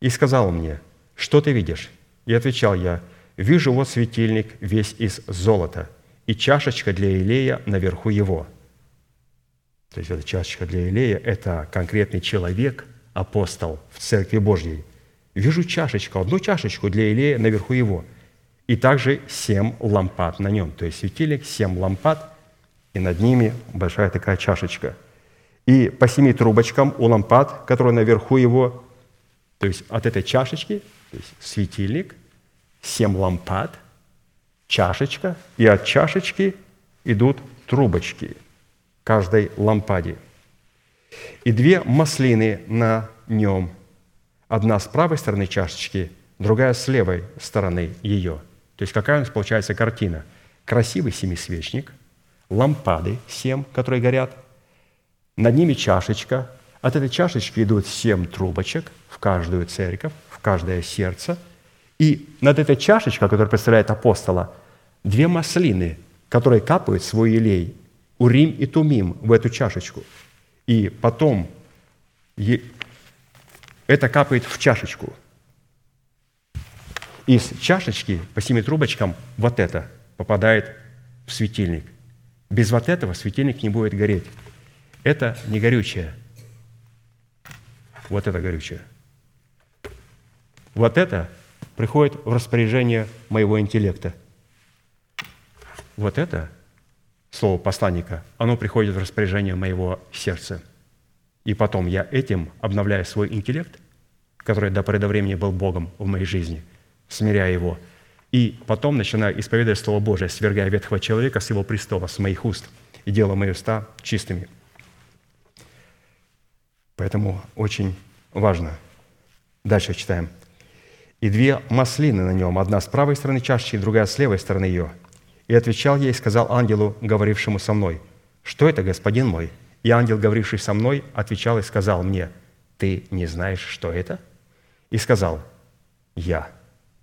«И сказал мне, что ты видишь? И отвечал я, Вижу вот светильник весь из золота, и чашечка для Илея наверху его». То есть эта чашечка для Илея – это конкретный человек, апостол в Церкви Божьей. Вижу чашечку, одну чашечку для Илея наверху его. И также семь лампад на нем. То есть светильник, семь лампад, и над ними большая такая чашечка. И по семи трубочкам у лампад, которые наверху его, то есть от этой чашечки, то есть светильник – семь лампад, чашечка, и от чашечки идут трубочки каждой лампаде. И две маслины на нем. Одна с правой стороны чашечки, другая с левой стороны ее. То есть какая у нас получается картина? Красивый семисвечник, лампады семь, которые горят, над ними чашечка, от этой чашечки идут семь трубочек в каждую церковь, в каждое сердце – и над этой чашечкой, которая представляет апостола, две маслины, которые капают свой елей, урим и тумим, в эту чашечку. И потом это капает в чашечку. Из чашечки по семи трубочкам вот это попадает в светильник. Без вот этого светильник не будет гореть. Это не горючее. Вот это горючее. Вот это приходит в распоряжение моего интеллекта. Вот это слово посланника, оно приходит в распоряжение моего сердца. И потом я этим обновляю свой интеллект, который до поры до времени был Богом в моей жизни, смиряя его. И потом начинаю исповедовать Слово Божие, свергая ветхого человека с его престола, с моих уст, и делая мои уста чистыми. Поэтому очень важно. Дальше читаем и две маслины на нем, одна с правой стороны чаши, другая с левой стороны ее. И отвечал ей сказал ангелу, говорившему со мной, «Что это, господин мой?» И ангел, говоривший со мной, отвечал и сказал мне, «Ты не знаешь, что это?» И сказал, «Я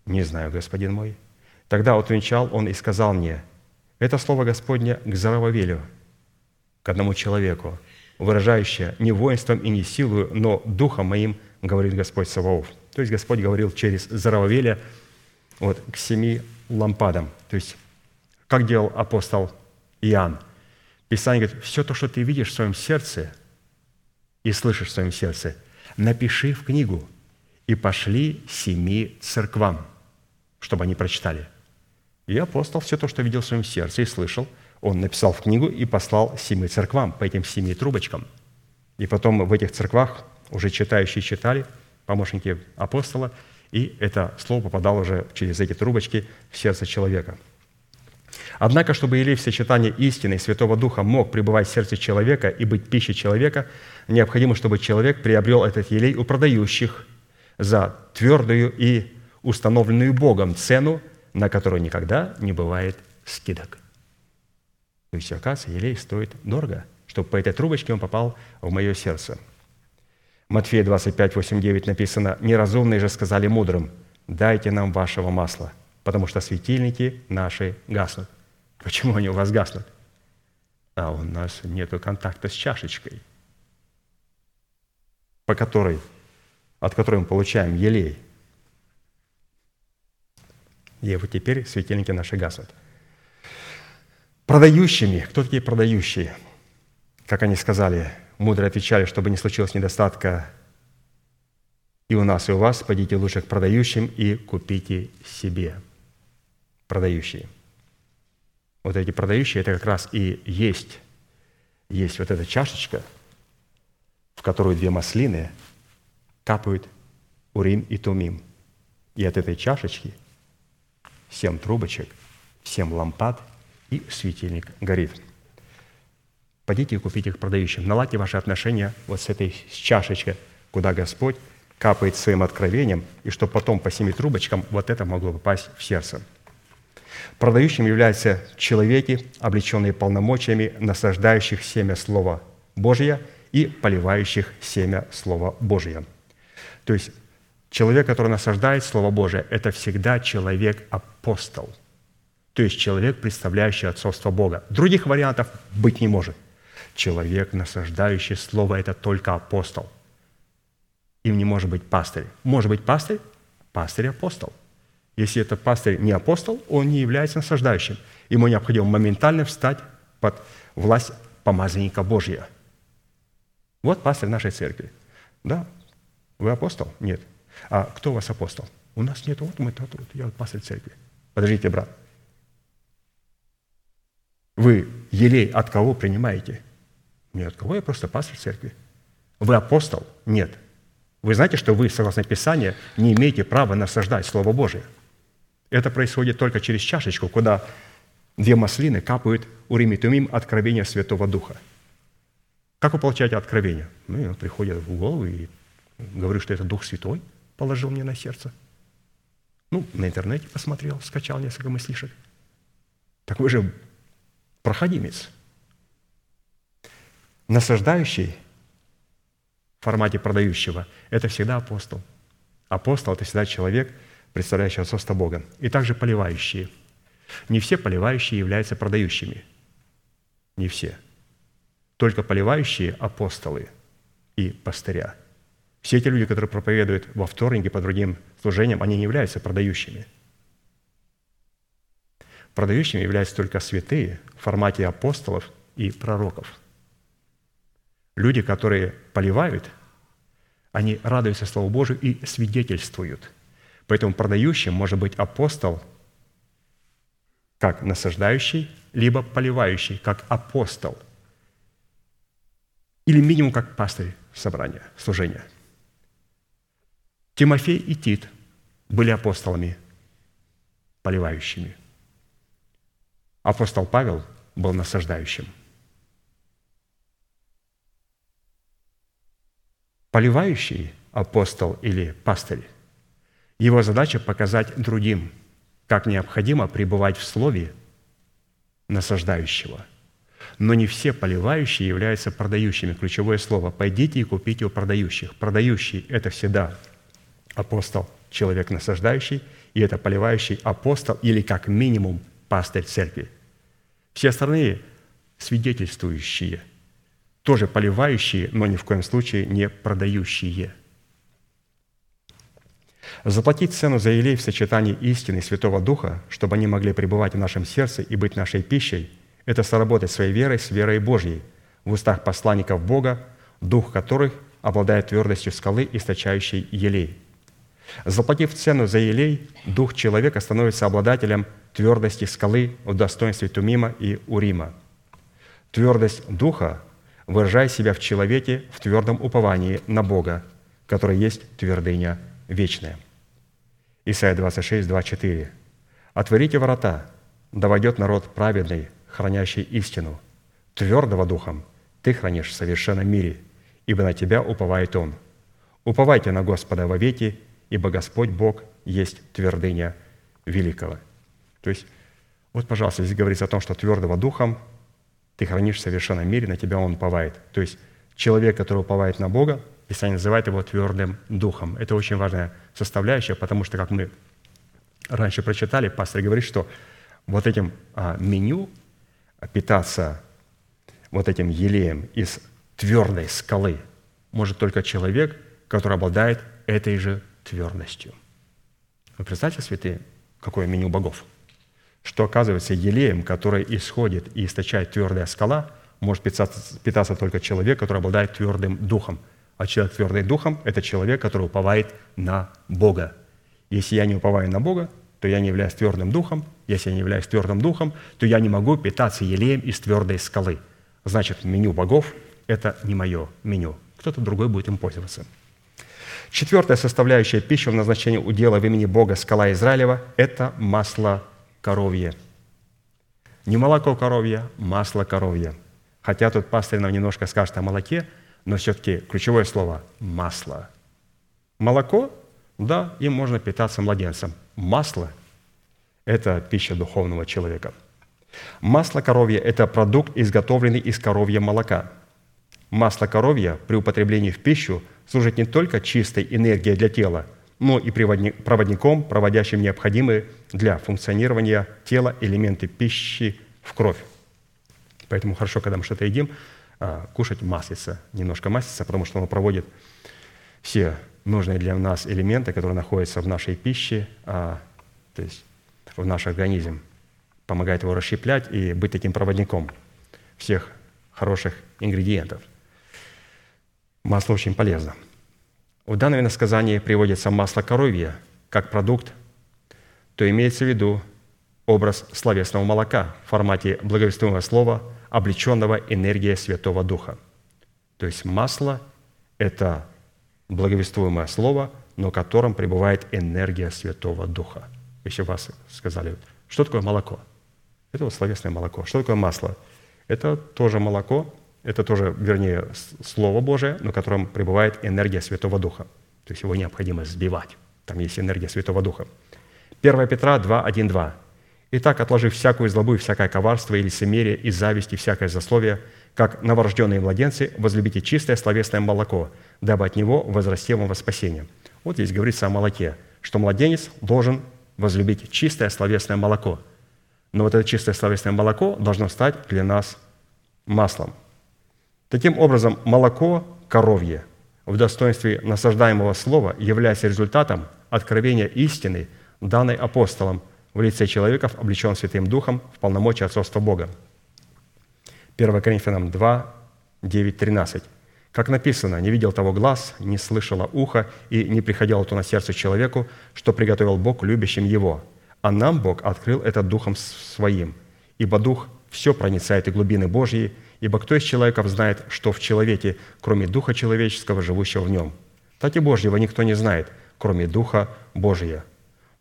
не знаю, господин мой». Тогда отвечал он и сказал мне, «Это слово Господне к Зарававелю, к одному человеку, выражающее не воинством и не силою, но духом моим, говорит Господь Саваоф». То есть Господь говорил через Зарававеля вот, к семи лампадам. То есть, как делал апостол Иоанн. Писание говорит, все то, что ты видишь в своем сердце и слышишь в своем сердце, напиши в книгу и пошли семи церквам, чтобы они прочитали. И апостол все то, что видел в своем сердце и слышал, он написал в книгу и послал семи церквам по этим семи трубочкам. И потом в этих церквах уже читающие читали – помощники апостола, и это слово попадало уже через эти трубочки в сердце человека. Однако, чтобы елей в сочетании истины и Святого Духа мог пребывать в сердце человека и быть пищей человека, необходимо, чтобы человек приобрел этот елей у продающих за твердую и установленную Богом цену, на которую никогда не бывает скидок. То есть, оказывается, елей стоит дорого, чтобы по этой трубочке он попал в мое сердце – Матфея 25, 8, 9 написано, «Неразумные же сказали мудрым, дайте нам вашего масла, потому что светильники наши гаснут». Почему они у вас гаснут? А у нас нет контакта с чашечкой, по которой, от которой мы получаем елей. И вот теперь светильники наши гаснут. Продающими. Кто такие продающие? Как они сказали, мудро отвечали, чтобы не случилось недостатка и у нас, и у вас, пойдите лучше к продающим и купите себе. Продающие. Вот эти продающие, это как раз и есть, есть вот эта чашечка, в которую две маслины капают урим и тумим. И от этой чашечки семь трубочек, семь лампад и светильник горит. Пойдите и купите их продающим. Наладьте ваши отношения вот с этой чашечкой, куда Господь капает своим откровением, и чтобы потом по семи трубочкам вот это могло попасть в сердце. Продающим являются человеки, облеченные полномочиями насаждающих семя Слова Божия и поливающих семя Слова Божия. То есть человек, который насаждает Слово Божие, это всегда человек-апостол, то есть человек, представляющий отцовство Бога. Других вариантов быть не может. Человек, насаждающий Слово, это только апостол – им не может быть пастырь. Может быть пастырь? Пастырь – апостол. Если это пастырь не апостол, он не является насаждающим. Ему необходимо моментально встать под власть помазанника Божья. Вот пастырь нашей церкви. Да, вы апостол? Нет. А кто у вас апостол? У нас нет. Вот мы тут, вот, я вот пастырь церкви. Подождите, брат. Вы елей от кого принимаете? Не от кого, я просто пастырь церкви. Вы апостол? Нет. Вы знаете, что вы, согласно Писанию, не имеете права насаждать Слово Божие. Это происходит только через чашечку, куда две маслины капают урим и тумим Святого Духа. Как вы получаете откровение? Ну, приходит в голову и говорю, что это Дух Святой положил мне на сердце. Ну, на интернете посмотрел, скачал несколько мыслишек. Так вы же проходимец. Насаждающий в формате продающего, это всегда апостол. Апостол – это всегда человек, представляющий отцовство Бога. И также поливающие. Не все поливающие являются продающими. Не все. Только поливающие апостолы и пастыря. Все эти люди, которые проповедуют во вторнике по другим служениям, они не являются продающими. Продающими являются только святые в формате апостолов и пророков – Люди, которые поливают, они радуются Слову Божию и свидетельствуют. Поэтому продающим может быть апостол, как насаждающий, либо поливающий, как апостол. Или минимум как пастырь собрания, служения. Тимофей и Тит были апостолами, поливающими. Апостол Павел был насаждающим – Поливающий апостол или пастырь, его задача показать другим, как необходимо пребывать в слове насаждающего. Но не все поливающие являются продающими. Ключевое слово «пойдите и купите у продающих». Продающий – это всегда апостол, человек насаждающий, и это поливающий апостол или как минимум пастырь церкви. Все остальные – свидетельствующие – тоже поливающие, но ни в коем случае не продающие. Заплатить цену за елей в сочетании истины и Святого Духа, чтобы они могли пребывать в нашем сердце и быть нашей пищей, это соработать своей верой с верой Божьей в устах посланников Бога, дух которых обладает твердостью скалы, источающей елей. Заплатив цену за елей, дух человека становится обладателем твердости скалы в достоинстве Тумима и Урима. Твердость духа выражая себя в человеке в твердом уповании на Бога, который есть твердыня вечная. Исайя 26, 2, 4. «Отворите ворота, да войдет народ праведный, хранящий истину. Твердого духом ты хранишь в совершенном мире, ибо на тебя уповает Он. Уповайте на Господа вовеки, ибо Господь Бог есть твердыня великого». То есть, вот, пожалуйста, здесь говорится о том, что твердого духом ты хранишь в совершенном мире, на тебя он уповает. То есть человек, который уповает на Бога, Писание называет его твердым духом. Это очень важная составляющая, потому что, как мы раньше прочитали, пастор говорит, что вот этим а, меню питаться вот этим елеем из твердой скалы может только человек, который обладает этой же твердостью. Вы представьте, святые, какое меню богов. Что, оказывается, елеем, который исходит и источает твердая скала, может питаться, питаться только человек, который обладает твердым духом. А человек твердый духом – это человек, который уповает на Бога. Если я не уповаю на Бога, то я не являюсь твердым духом. Если я не являюсь твердым духом, то я не могу питаться елеем из твердой скалы. Значит, меню богов – это не мое меню. Кто-то другой будет им пользоваться. Четвертая составляющая пищи в назначении удела в имени Бога скала Израилева – это масло коровье. Не молоко коровье, масло коровье. Хотя тут пастырь нам немножко скажет о молоке, но все-таки ключевое слово – масло. Молоко, да, им можно питаться младенцем. Масло – это пища духовного человека. Масло коровье – это продукт, изготовленный из коровья молока. Масло коровья при употреблении в пищу – служит не только чистой энергией для тела, но и проводником, проводящим необходимые для функционирования тела элементы пищи в кровь. Поэтому хорошо, когда мы что-то едим, а, кушать маслица, немножко маслица, потому что оно проводит все нужные для нас элементы, которые находятся в нашей пище, а, то есть в наш организм, помогает его расщеплять и быть таким проводником всех хороших ингредиентов – Масло очень полезно. В данном иносказании приводится масло коровья как продукт, то имеется в виду образ словесного молока в формате благовествуемого слова, облеченного энергией Святого Духа. То есть масло – это благовествуемое слово, но в котором пребывает энергия Святого Духа. Если вас сказали, что такое молоко? Это вот словесное молоко. Что такое масло? Это тоже молоко, это тоже, вернее, Слово Божие, на котором пребывает энергия Святого Духа. То есть его необходимо сбивать. Там есть энергия Святого Духа. 1 Петра 2, 1, 2. «Итак, отложив всякую злобу и всякое коварство и лицемерие, и зависть, и всякое засловие, как новорожденные младенцы, возлюбите чистое словесное молоко, дабы от него возрасти вам во спасение». Вот здесь говорится о молоке, что младенец должен возлюбить чистое словесное молоко. Но вот это чистое словесное молоко должно стать для нас маслом – Таким образом, молоко коровье в достоинстве насаждаемого слова является результатом откровения истины, данной апостолом в лице человеков, облечен Святым Духом в полномочия отцовства Бога. 1 Коринфянам 2, 9, 13. Как написано, «Не видел того глаз, не слышало ухо, и не приходило то на сердце человеку, что приготовил Бог любящим его. А нам Бог открыл это Духом Своим, ибо Дух все проницает и глубины Божьи, Ибо кто из человеков знает, что в человеке, кроме Духа человеческого, живущего в нем? Так и Божьего никто не знает, кроме Духа Божия.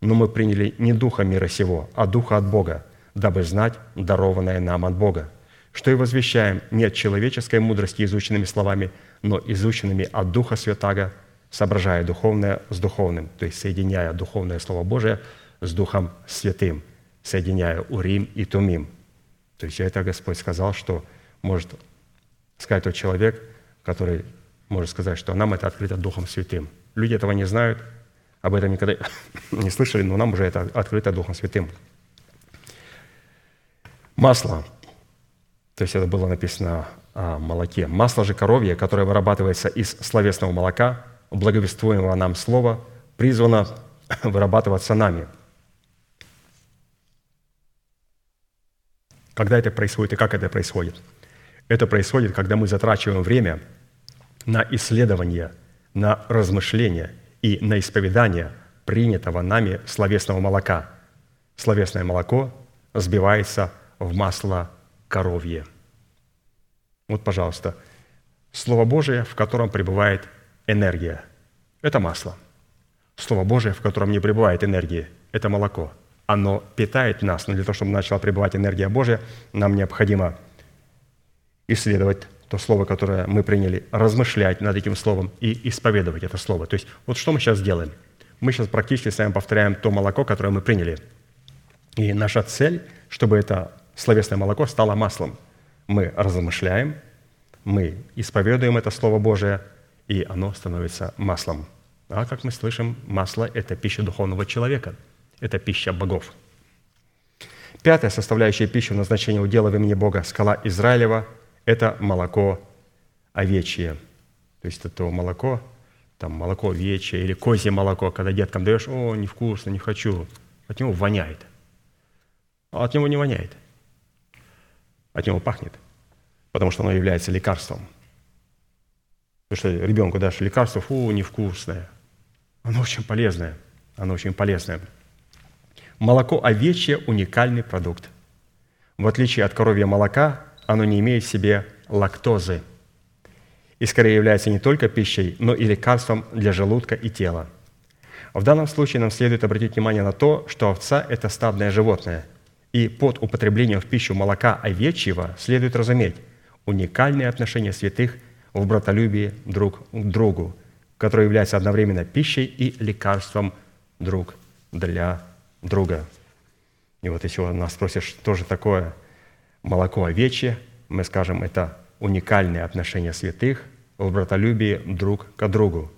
Но мы приняли не Духа мира сего, а Духа от Бога, дабы знать дарованное нам от Бога, что и возвещаем не от человеческой мудрости изученными словами, но изученными от Духа Святаго, соображая духовное с духовным, то есть соединяя духовное Слово Божие с Духом Святым, соединяя Урим и Тумим. То есть это Господь сказал, что может сказать тот человек, который может сказать, что нам это открыто Духом Святым. Люди этого не знают, об этом никогда не слышали, но нам уже это открыто Духом Святым. Масло. То есть это было написано о молоке. Масло же коровье, которое вырабатывается из словесного молока, благовествуемого нам слова, призвано вырабатываться нами. Когда это происходит и как это происходит – это происходит, когда мы затрачиваем время на исследование, на размышление и на исповедание принятого нами словесного молока. Словесное молоко сбивается в масло коровье. Вот, пожалуйста, Слово Божие, в котором пребывает энергия. Это масло. Слово Божие, в котором не пребывает энергии, это молоко. Оно питает нас, но для того, чтобы начала пребывать энергия Божия, нам необходимо – исследовать то слово, которое мы приняли, размышлять над этим словом и исповедовать это слово. То есть вот что мы сейчас делаем? Мы сейчас практически с вами повторяем то молоко, которое мы приняли. И наша цель, чтобы это словесное молоко стало маслом. Мы размышляем, мы исповедуем это Слово Божие, и оно становится маслом. А как мы слышим, масло – это пища духовного человека, это пища богов. Пятая составляющая пищи в назначении удела в имени Бога – скала Израилева – это молоко овечье. То есть это молоко, там молоко овечье или козье молоко, когда деткам даешь, о, невкусно, не хочу. От него воняет. А от него не воняет. От него пахнет. Потому что оно является лекарством. Потому что ребенку дашь лекарство, фу, невкусное. Оно очень полезное. Оно очень полезное. Молоко овечье – уникальный продукт. В отличие от коровья молока, оно не имеет в себе лактозы и скорее является не только пищей, но и лекарством для желудка и тела. В данном случае нам следует обратить внимание на то, что овца – это стадное животное, и под употреблением в пищу молока овечьего следует разуметь уникальные отношения святых в братолюбии друг к другу, которое является одновременно пищей и лекарством друг для друга. И вот если у нас спросишь, что же такое молоко овечье, мы скажем, это уникальные отношения святых в братолюбии друг к другу.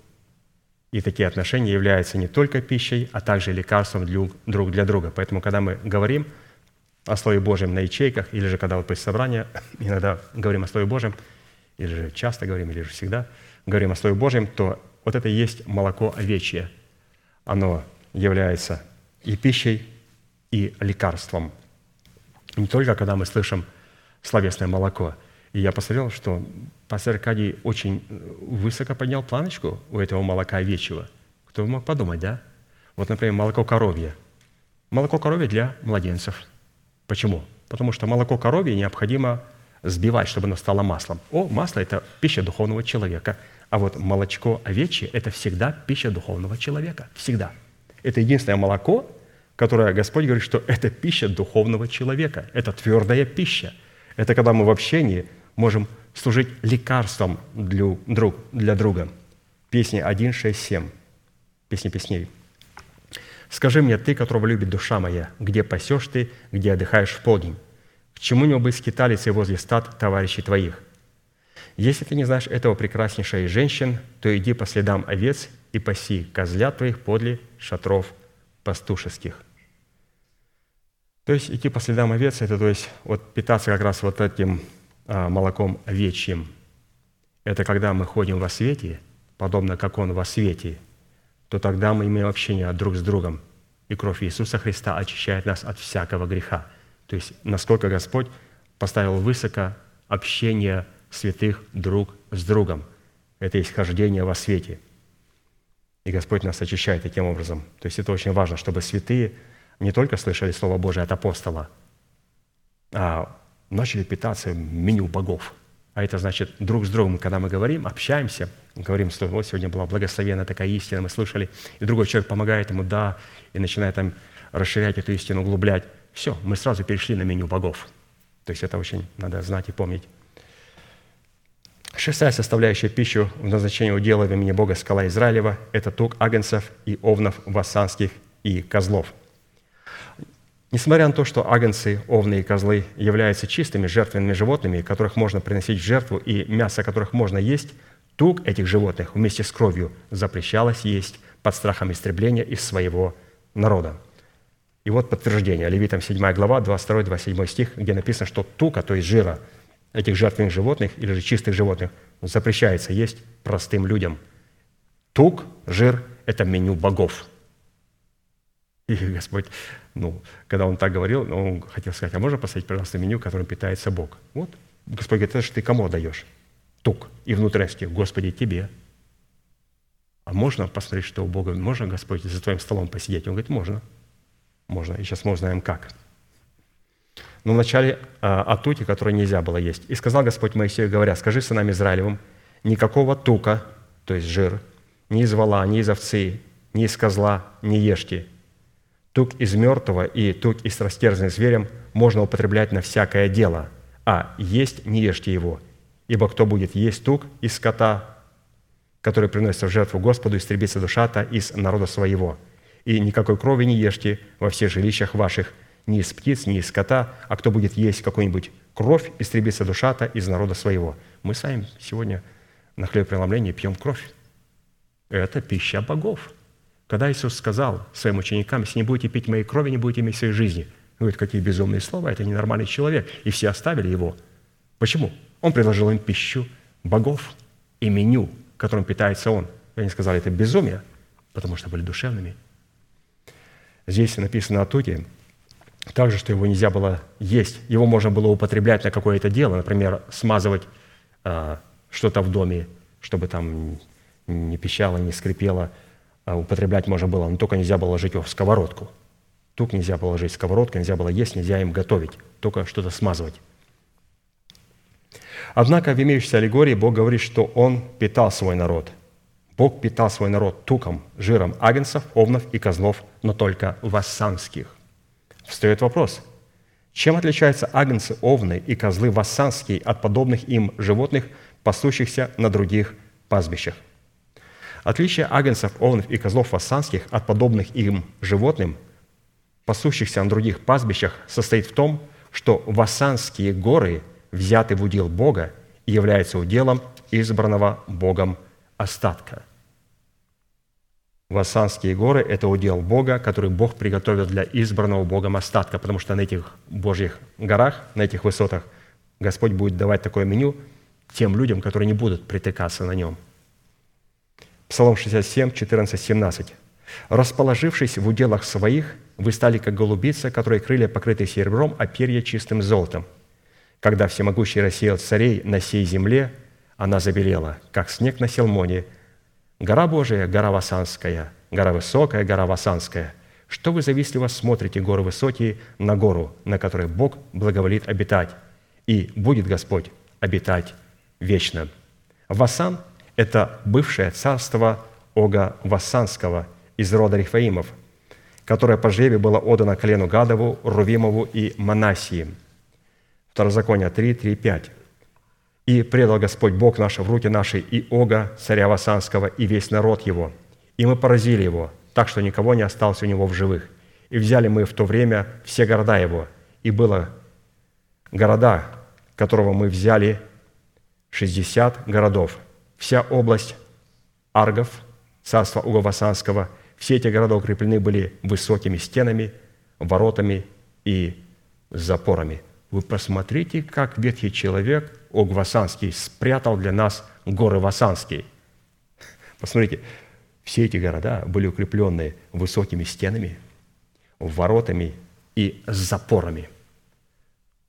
И такие отношения являются не только пищей, а также лекарством друг для друга. Поэтому, когда мы говорим о Слове Божьем на ячейках, или же когда вот после собрания иногда говорим о Слове Божьем, или же часто говорим, или же всегда говорим о Слове Божьем, то вот это и есть молоко овечье. Оно является и пищей, и лекарством. Не только когда мы слышим словесное молоко. И я посмотрел, что пастор Аркадий очень высоко поднял планочку у этого молока овечьего. Кто мог подумать, да? Вот, например, молоко коровье. Молоко коровье для младенцев. Почему? Потому что молоко коровье необходимо сбивать, чтобы оно стало маслом. О, масло – это пища духовного человека. А вот молочко овечье – это всегда пища духовного человека. Всегда. Это единственное молоко, которое Господь говорит, что это пища духовного человека. Это твердая пища. Это когда мы в общении можем служить лекарством для, друг, для друга. Песни 1, 6, 7. Песни песней. «Скажи мне, ты, которого любит душа моя, где пасешь ты, где отдыхаешь в полдень? К чему не быть скиталицей возле стад товарищей твоих? Если ты не знаешь этого прекраснейшей женщин, то иди по следам овец и паси козлят твоих подле шатров пастушеских». То есть идти по следам овец – это то есть вот питаться как раз вот этим а, молоком овечьим. Это когда мы ходим во свете, подобно как Он во свете, то тогда мы имеем общение друг с другом, и кровь Иисуса Христа очищает нас от всякого греха – то есть насколько Господь поставил высоко общение святых друг с другом. Это есть хождение во свете. И Господь нас очищает таким образом. То есть это очень важно, чтобы святые не только слышали Слово Божие от апостола, а начали питаться меню богов. А это значит друг с другом, когда мы говорим, общаемся, говорим, что вот сегодня была благословена такая истина, мы слышали, и другой человек помогает ему, да, и начинает там расширять эту истину, углублять. Все, мы сразу перешли на меню богов. То есть это очень надо знать и помнить. Шестая составляющая пищу в назначении удела в имени Бога скала Израилева – это тук агнцев и овнов вассанских и козлов. Несмотря на то, что агнцы, овны и козлы являются чистыми жертвенными животными, которых можно приносить в жертву и мясо которых можно есть, тук этих животных вместе с кровью запрещалось есть под страхом истребления из своего народа. И вот подтверждение. Левитам 7 глава, 22-27 стих, где написано, что тука, то есть жира этих жертвенных животных или же чистых животных запрещается есть простым людям. Тук, жир – это меню богов. И Господь, ну, когда Он так говорил, Он хотел сказать, а можно поставить, пожалуйста, меню, которым питается Бог? Вот. Господь говорит, это же ты кому даешь? Тук. И внутренности, Господи, тебе. А можно посмотреть, что у Бога, можно, Господь, за твоим столом посидеть? Он говорит, можно. Можно, и сейчас мы узнаем как. Но вначале а, о туке, который нельзя было есть. «И сказал Господь Моисею, говоря, скажи сынам Израилевым, никакого тука, то есть жир, ни из вала, ни из овцы, ни из козла не ешьте. Тук из мертвого и тук из растерзанным зверем можно употреблять на всякое дело, а есть не ешьте его, ибо кто будет есть тук из скота, который приносится в жертву Господу, истребится душа-то из народа своего» и никакой крови не ешьте во всех жилищах ваших, ни из птиц, ни из скота, а кто будет есть какую-нибудь кровь, истребится душа-то из народа своего». Мы с вами сегодня на хлебопреломлении пьем кровь. Это пища богов. Когда Иисус сказал своим ученикам, если не будете пить моей крови, не будете иметь своей жизни. Говорит, какие безумные слова, это ненормальный человек. И все оставили его. Почему? Он предложил им пищу богов и меню, которым питается он. И они сказали, это безумие, потому что были душевными – Здесь написано о туке, также, что его нельзя было есть. Его можно было употреблять на какое-то дело, например, смазывать а, что-то в доме, чтобы там не пищало, не скрипело. А употреблять можно было, но только нельзя было ложить его в сковородку. Тук нельзя было ложить в сковородку, нельзя было есть, нельзя им готовить, только что-то смазывать. Однако в имеющейся аллегории Бог говорит, что Он питал свой народ. Бог питал свой народ туком, жиром агнцев, овнов и козлов, но только вассанских. Встает вопрос, чем отличаются агнцы, овны и козлы вассанские от подобных им животных, пасущихся на других пастбищах? Отличие агнцев, овнов и козлов вассанских от подобных им животным, пасущихся на других пастбищах, состоит в том, что вассанские горы – взяты в удел Бога и является уделом избранного Богом остатка. Вассанские горы – это удел Бога, который Бог приготовил для избранного Богом остатка, потому что на этих Божьих горах, на этих высотах Господь будет давать такое меню тем людям, которые не будут притыкаться на нем. Псалом 67, 14, 17. «Расположившись в уделах своих, вы стали, как голубица, которые крылья покрыты серебром, а перья чистым золотом. Когда всемогущий рассеял царей на сей земле, она забелела, как снег на Селмоне. Гора Божия, гора Васанская, гора высокая, гора Васанская. Что вы завистливо смотрите, горы высокие, на гору, на которой Бог благоволит обитать, и будет Господь обитать вечно. Васан – это бывшее царство Ога Вассанского из рода Рифаимов, которое по жребию было отдано колену Гадову, Рувимову и Манасии – Второзаконие 3, 3, 5. «И предал Господь Бог наш в руки наши и Ога, царя Васанского, и весь народ его. И мы поразили его, так что никого не осталось у него в живых. И взяли мы в то время все города его. И было города, которого мы взяли, 60 городов. Вся область Аргов, царства Уго-Васанского, все эти города укреплены были высокими стенами, воротами и запорами. Вы посмотрите, как ветхий человек, Ог Васанский, спрятал для нас горы Васанские. Посмотрите, все эти города были укреплены высокими стенами, воротами и запорами.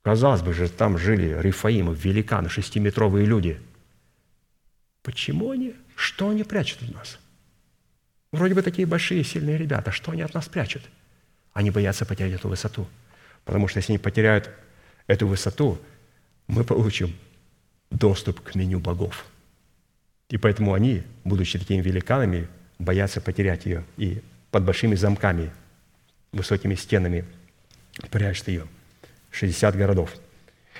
Казалось бы же, там жили Рифаимы, великаны, шестиметровые люди. Почему они? Что они прячут от нас? Вроде бы такие большие, сильные ребята. Что они от нас прячут? Они боятся потерять эту высоту. Потому что если они потеряют эту высоту, мы получим доступ к меню богов. И поэтому они, будучи такими великанами, боятся потерять ее и под большими замками, высокими стенами прячут ее. 60 городов.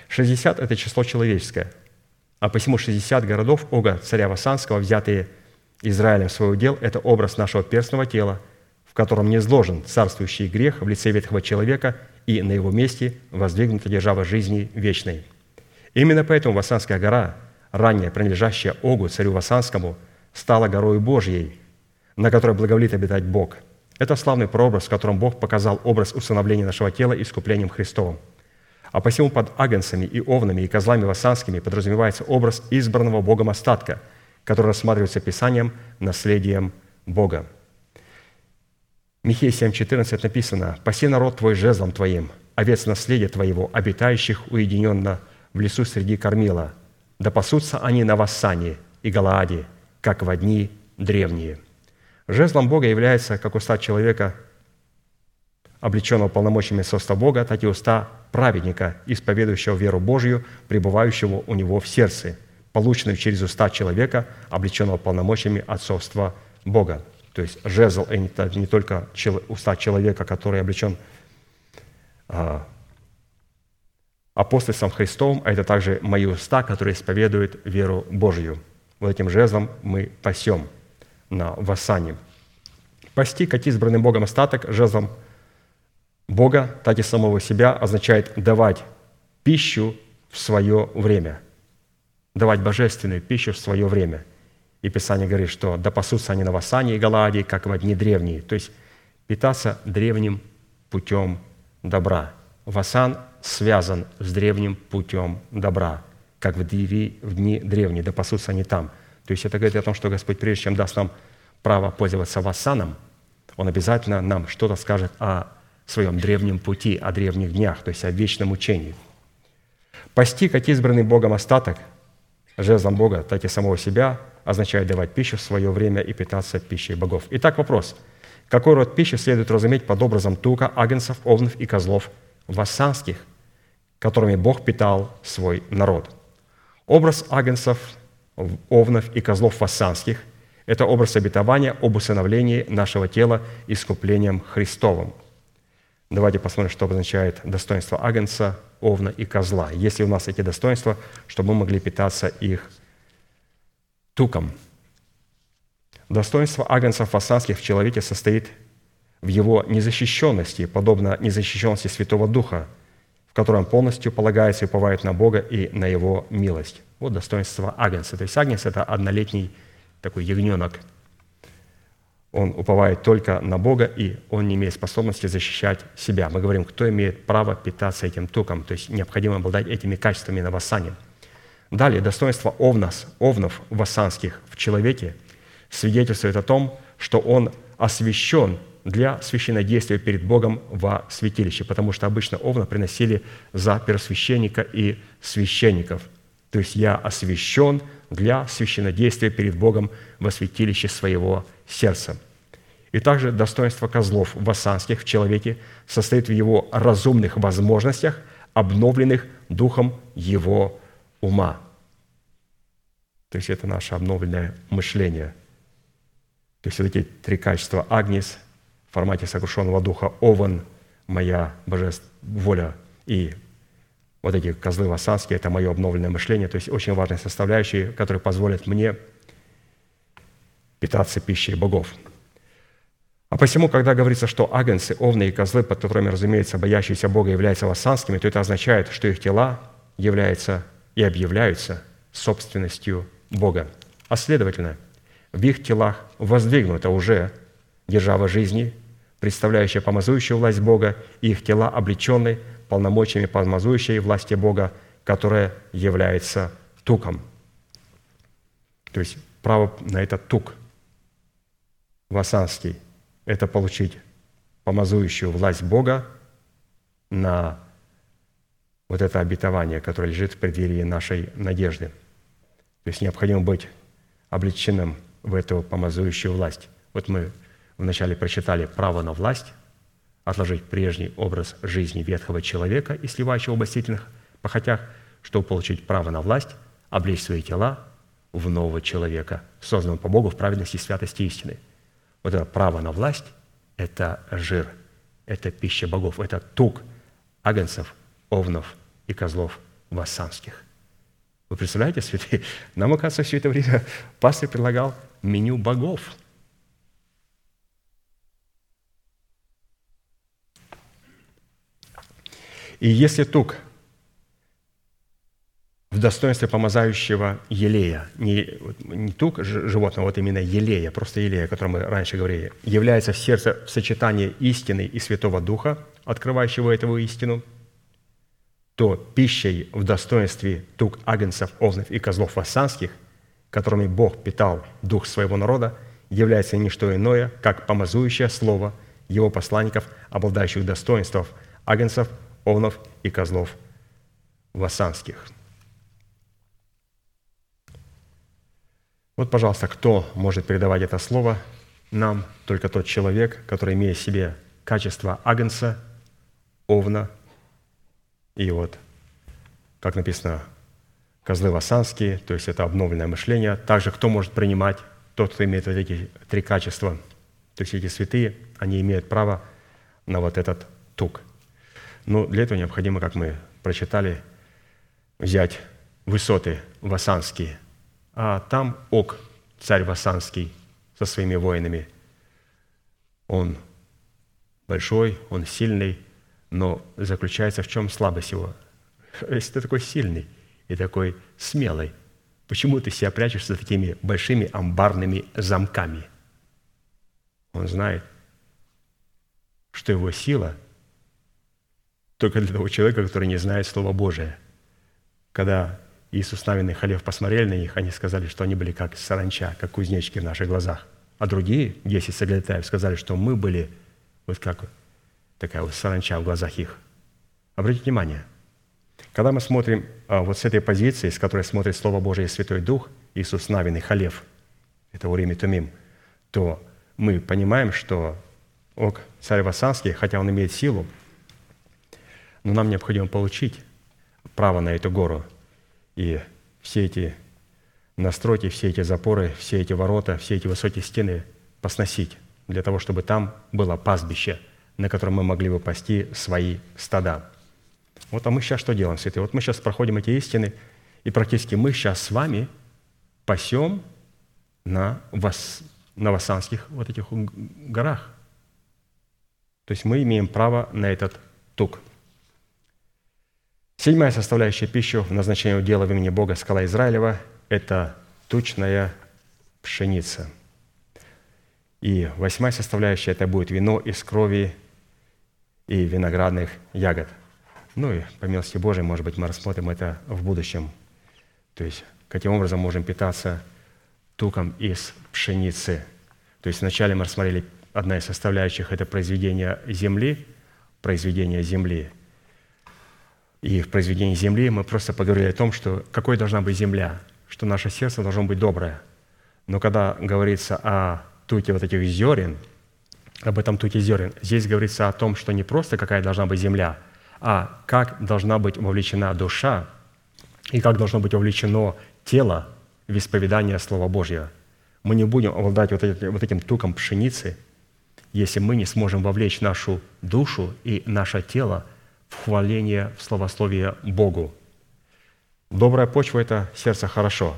60 – это число человеческое. А посему 60 городов Ога, царя Васанского, взятые Израилем в свой удел, это образ нашего перстного тела, в котором не изложен царствующий грех в лице ветхого человека – и на его месте воздвигнута держава жизни вечной. Именно поэтому Васанская гора, ранее принадлежащая Огу, царю Васанскому, стала горой Божьей, на которой благоволит обитать Бог. Это славный прообраз, в котором Бог показал образ установления нашего тела искуплением Христовым. А посему под агнцами и овнами и козлами васанскими подразумевается образ избранного Богом остатка, который рассматривается Писанием наследием Бога. Михея 7,14 написано, «Паси народ твой жезлом твоим, овец наследия твоего, обитающих уединенно в лесу среди кормила. Да пасутся они на Вассане и Галааде, как в дни древние». Жезлом Бога является как уста человека, облеченного полномочиями соста Бога, так и уста праведника, исповедующего веру Божью, пребывающего у него в сердце, полученную через уста человека, облеченного полномочиями отцовства Бога. То есть жезл – это не только уста человека, который облечен а, апостольством Христовым, а это также мои уста, которые исповедуют веру Божью. Вот этим жезлом мы пасем на Васане. Пасти, как избранный Богом остаток, жезлом Бога, так и самого себя, означает давать пищу в свое время. Давать божественную пищу в свое время – и Писание говорит, что «да пасутся они на Васане и Галаде, как в одни древние». То есть питаться древним путем добра. Васан связан с древним путем добра, как в дни, в дни древние, да пасутся они там. То есть это говорит о том, что Господь, прежде чем даст нам право пользоваться вассаном, Он обязательно нам что-то скажет о своем древнем пути, о древних днях, то есть о вечном учении. Пасти, как избранный Богом остаток, жезлом Бога, так и самого себя, означает давать пищу в свое время и питаться пищей богов. Итак, вопрос. Какой род пищи следует разуметь под образом тука, агнцев, овнов и козлов вассанских, которыми Бог питал свой народ? Образ агнцев, овнов и козлов вассанских – это образ обетования об усыновлении нашего тела искуплением Христовым – Давайте посмотрим, что обозначает достоинство агнца, овна и козла. Если у нас эти достоинства, чтобы мы могли питаться их туком. Достоинство агнцев фасанских в человеке состоит в его незащищенности, подобно незащищенности Святого Духа, в котором полностью полагается и уповает на Бога и на Его милость. Вот достоинство агнца. То есть агнец – это однолетний такой ягненок – он уповает только на Бога, и он не имеет способности защищать себя. Мы говорим, кто имеет право питаться этим туком, то есть необходимо обладать этими качествами на вассане. Далее, достоинство овнос, овнов вассанских в человеке свидетельствует о том, что он освящен для священнодействия перед Богом во святилище, потому что обычно овна приносили за первосвященника и священников. То есть я освящен для священодействия перед Богом во святилище своего сердца. И также достоинство козлов вассанских в человеке состоит в его разумных возможностях, обновленных духом его ума. То есть это наше обновленное мышление. То есть вот эти три качества – агнец в формате сокрушенного духа, овен – моя божественная воля и вот эти козлы вассанские – это мое обновленное мышление, то есть очень важные составляющие, которые позволят мне питаться пищей богов. А посему, когда говорится, что агнцы, овны и козлы, под которыми, разумеется, боящиеся Бога являются вассанскими, то это означает, что их тела являются и объявляются собственностью Бога. А следовательно, в их телах воздвигнута уже держава жизни, представляющая помазующую власть Бога, и их тела облечены полномочиями помазующей власти Бога, которая является туком. То есть право на этот тук – васанский – это получить помазующую власть Бога на вот это обетование, которое лежит в преддверии нашей надежды. То есть необходимо быть облеченным в эту помазующую власть. Вот мы вначале прочитали право на власть, отложить прежний образ жизни ветхого человека и сливающего в обольстительных похотях, чтобы получить право на власть, облечь свои тела в нового человека, созданного по Богу в праведности, святости истины – вот это право на власть – это жир, это пища богов, это тук агнцев, овнов и козлов вассанских. Вы представляете, святые? Нам, оказывается, все это время пастор предлагал меню богов. И если тук в достоинстве помазающего елея, не, не тук животного, вот именно елея, просто елея, о котором мы раньше говорили, является в сердце в сочетании истины и Святого Духа, открывающего эту истину, то пищей в достоинстве тук агнцев, овнов и козлов вассанских, которыми Бог питал дух своего народа, является не что иное, как помазующее слово его посланников, обладающих достоинством агнцев, овнов и козлов вассанских – Вот, пожалуйста, кто может передавать это слово нам? Только тот человек, который имеет в себе качество агнца, овна, и вот, как написано, козлы вассанские, то есть это обновленное мышление. Также кто может принимать? Тот, кто имеет вот эти три качества. То есть эти святые, они имеют право на вот этот тук. Но для этого необходимо, как мы прочитали, взять высоты вассанские – а там Ок, царь Васанский, со своими воинами. Он большой, он сильный, но заключается в чем слабость его? Если ты такой сильный и такой смелый, почему ты себя прячешь за такими большими амбарными замками? Он знает, что его сила только для того человека, который не знает Слова Божия. Когда Иисус Навин и Халев посмотрели на них, они сказали, что они были как саранча, как кузнечки в наших глазах. А другие, 10 соглядатаев, сказали, что мы были вот как такая вот саранча в глазах их. Обратите внимание, когда мы смотрим а, вот с этой позиции, с которой смотрит Слово Божие и Святой Дух, Иисус Навин и Халев, это Урим и Тумим, то мы понимаем, что Ок, царь Вассанский, хотя он имеет силу, но нам необходимо получить право на эту гору. И все эти настройки, все эти запоры, все эти ворота, все эти высокие стены посносить, для того, чтобы там было пастбище, на котором мы могли бы пасти свои стада. Вот а мы сейчас что делаем, святые? Вот мы сейчас проходим эти истины, и практически мы сейчас с вами пасем на, вас, на Вассанских вот этих горах. То есть мы имеем право на этот тук. Седьмая составляющая пищи в назначении дела в имени Бога скала Израилева – это тучная пшеница. И восьмая составляющая – это будет вино из крови и виноградных ягод. Ну и по милости Божией, может быть, мы рассмотрим это в будущем. То есть, каким образом можем питаться туком из пшеницы. То есть вначале мы рассмотрели одна из составляющих – это произведение земли, произведение земли. И в произведении земли мы просто поговорили о том, что какой должна быть земля, что наше сердце должно быть доброе. Но когда говорится о туте вот этих зерен, об этом туте зерен, здесь говорится о том, что не просто какая должна быть земля, а как должна быть вовлечена душа и как должно быть вовлечено тело в исповедание Слова Божьего. Мы не будем обладать вот этим, вот этим туком пшеницы, если мы не сможем вовлечь нашу душу и наше тело в хваление, в словословие Богу. Добрая почва – это сердце хорошо,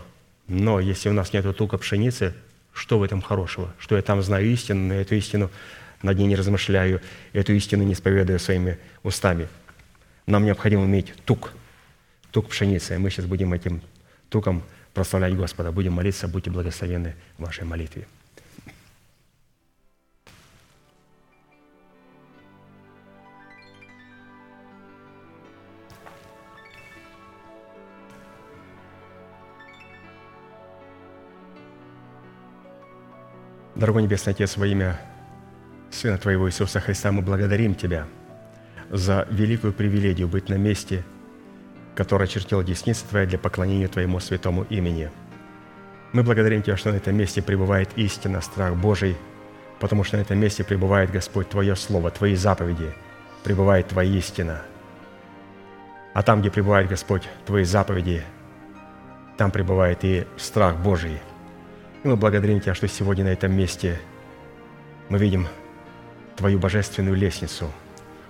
но если у нас нет тука пшеницы, что в этом хорошего? Что я там знаю истину, но эту истину над ней не размышляю, эту истину не исповедую своими устами. Нам необходимо иметь тук, тук пшеницы. И мы сейчас будем этим туком прославлять Господа, будем молиться, будьте благословенны в вашей молитве. Дорогой Небесный Отец, во имя Сына Твоего Иисуса Христа мы благодарим Тебя за великую привилегию быть на месте, которое чертила десница Твоя для поклонения Твоему святому имени. Мы благодарим Тебя, что на этом месте пребывает истина, страх Божий, потому что на этом месте пребывает Господь Твое Слово, Твои заповеди, пребывает Твоя истина. А там, где пребывает Господь Твои заповеди, там пребывает и страх Божий – и мы благодарим Тебя, что сегодня на этом месте мы видим Твою божественную лестницу.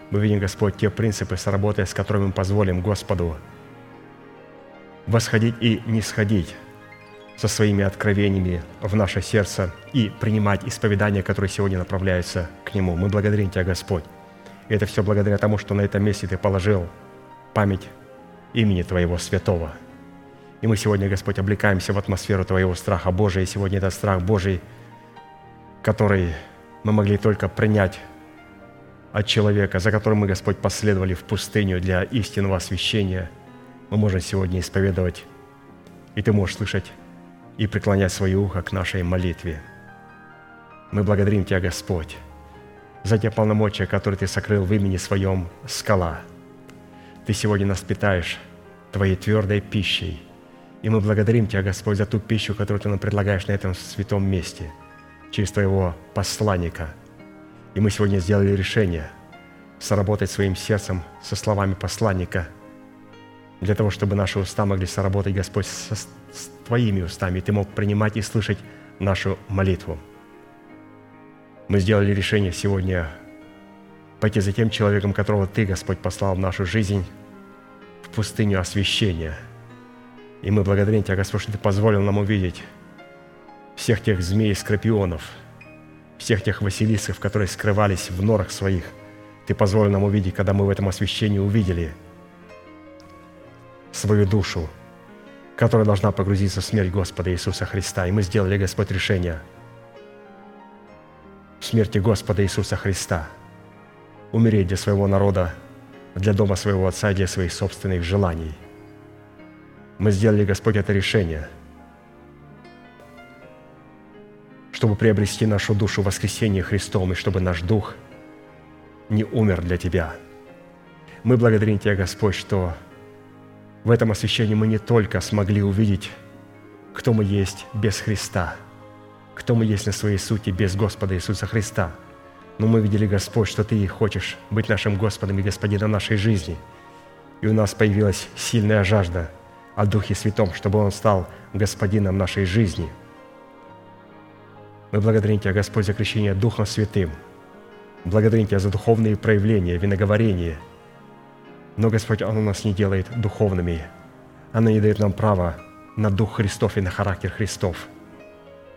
Мы видим, Господь, те принципы, сработая с которыми мы позволим Господу восходить и не сходить со своими откровениями в наше сердце и принимать исповедания, которые сегодня направляются к Нему. Мы благодарим Тебя, Господь. И это все благодаря тому, что на этом месте Ты положил память имени Твоего святого – и мы сегодня, Господь, облекаемся в атмосферу Твоего страха Божия. И сегодня этот страх Божий, который мы могли только принять от человека, за которым мы, Господь, последовали в пустыню для истинного освящения, мы можем сегодня исповедовать, и Ты можешь слышать и преклонять свое ухо к нашей молитве. Мы благодарим Тебя, Господь, за те полномочия, которые Ты сокрыл в имени Своем скала. Ты сегодня нас питаешь Твоей твердой пищей – и мы благодарим Тебя, Господь, за ту пищу, которую Ты нам предлагаешь на этом святом месте, через Твоего посланника. И мы сегодня сделали решение соработать своим сердцем со словами посланника, для того, чтобы наши уста могли соработать, Господь, со, с Твоими устами, и Ты мог принимать и слышать нашу молитву. Мы сделали решение сегодня пойти за тем человеком, которого Ты, Господь, послал в нашу жизнь, в пустыню освящения – и мы благодарим Тебя, Господь, что Ты позволил нам увидеть всех тех змей и скорпионов, всех тех василисов, которые скрывались в норах своих. Ты позволил нам увидеть, когда мы в этом освящении увидели свою душу, которая должна погрузиться в смерть Господа Иисуса Христа. И мы сделали, Господь, решение в смерти Господа Иисуса Христа умереть для своего народа, для дома своего Отца, для своих собственных желаний – мы сделали, Господь, это решение, чтобы приобрести нашу душу в воскресении Христом, и чтобы наш дух не умер для Тебя. Мы благодарим Тебя, Господь, что в этом освящении мы не только смогли увидеть, кто мы есть без Христа, кто мы есть на своей сути без Господа Иисуса Христа, но мы видели, Господь, что Ты хочешь быть нашим Господом и Господином нашей жизни. И у нас появилась сильная жажда о Духе Святом, чтобы Он стал Господином нашей жизни. Мы благодарим Тебя, Господь, за крещение Духом Святым. Благодарим Тебя за духовные проявления, виноговорение – но, Господь, оно нас не делает духовными. Оно не дает нам права на Дух Христов и на характер Христов.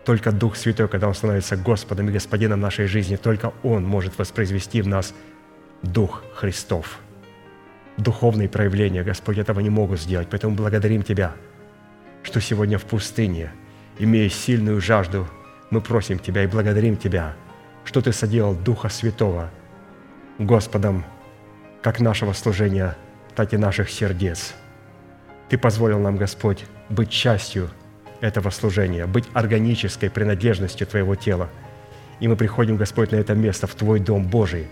Только Дух Святой, когда Он становится Господом и Господином нашей жизни, только Он может воспроизвести в нас Дух Христов. Духовные проявления, Господь, этого не могут сделать. Поэтому благодарим Тебя, что сегодня в пустыне, имея сильную жажду, мы просим Тебя и благодарим Тебя, что Ты соделал Духа Святого Господом как нашего служения, так и наших сердец. Ты позволил нам, Господь, быть частью этого служения, быть органической принадлежностью Твоего тела. И мы приходим, Господь, на это место, в Твой Дом Божий,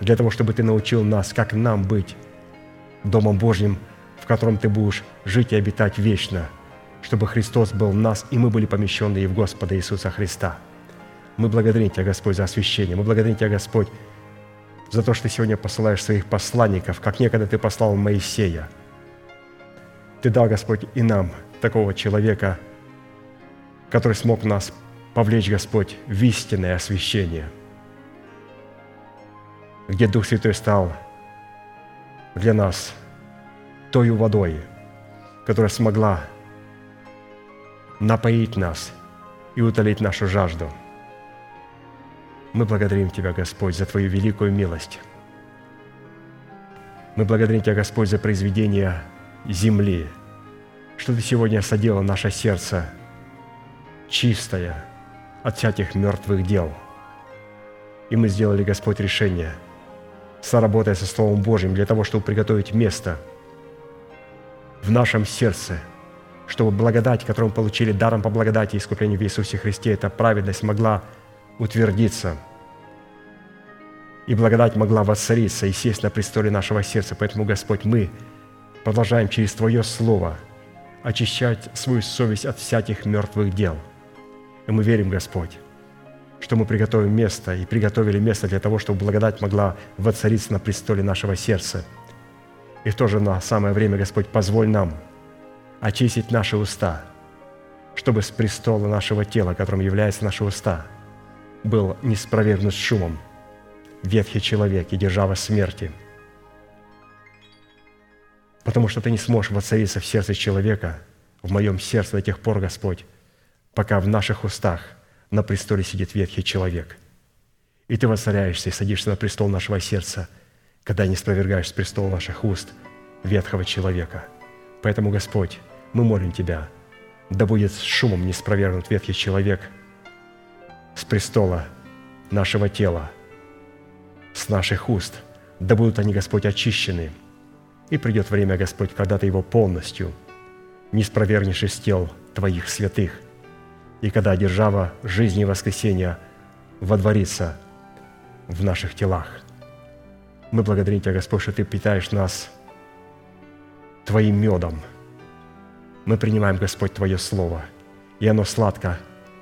для того, чтобы Ты научил нас, как нам быть Домом Божьим, в котором Ты будешь жить и обитать вечно, чтобы Христос был в нас, и мы были помещены и в Господа Иисуса Христа. Мы благодарим Тебя, Господь, за освящение. Мы благодарим Тебя, Господь, за то, что ты сегодня посылаешь своих посланников, как некогда ты послал Моисея. Ты дал, Господь, и нам такого человека, который смог нас повлечь, Господь, в истинное освящение, где Дух Святой стал для нас той водой, которая смогла напоить нас и утолить нашу жажду – мы благодарим Тебя, Господь, за Твою великую милость. Мы благодарим Тебя, Господь, за произведение земли, что Ты сегодня соделал наше сердце чистое от всяких мертвых дел. И мы сделали, Господь, решение, соработая со Словом Божьим для того, чтобы приготовить место в нашем сердце, чтобы благодать, которую мы получили даром по благодати и искуплению в Иисусе Христе, эта праведность могла утвердиться, и благодать могла воцариться и сесть на престоле нашего сердца. Поэтому, Господь, мы продолжаем через Твое Слово очищать свою совесть от всяких мертвых дел. И мы верим, Господь, что мы приготовим место и приготовили место для того, чтобы благодать могла воцариться на престоле нашего сердца. И в то же на самое время, Господь, позволь нам очистить наши уста, чтобы с престола нашего тела, которым являются наши уста – был не спровергнут шумом ветхий человек и держава смерти. Потому что ты не сможешь воцариться в сердце человека, в моем сердце до тех пор, Господь, пока в наших устах на престоле сидит ветхий человек. И ты воцаряешься и садишься на престол нашего сердца, когда не спровергаешь с престола наших уст ветхого человека. Поэтому, Господь, мы молим Тебя, да будет с шумом не спровергнут ветхий человек – с престола нашего тела, с наших уст, да будут они, Господь, очищены. И придет время, Господь, когда Ты его полностью не спровергнешь из тел Твоих святых, и когда держава жизни и воскресения водворится в наших телах. Мы благодарим Тебя, Господь, что Ты питаешь нас Твоим медом. Мы принимаем, Господь, Твое Слово, и оно сладко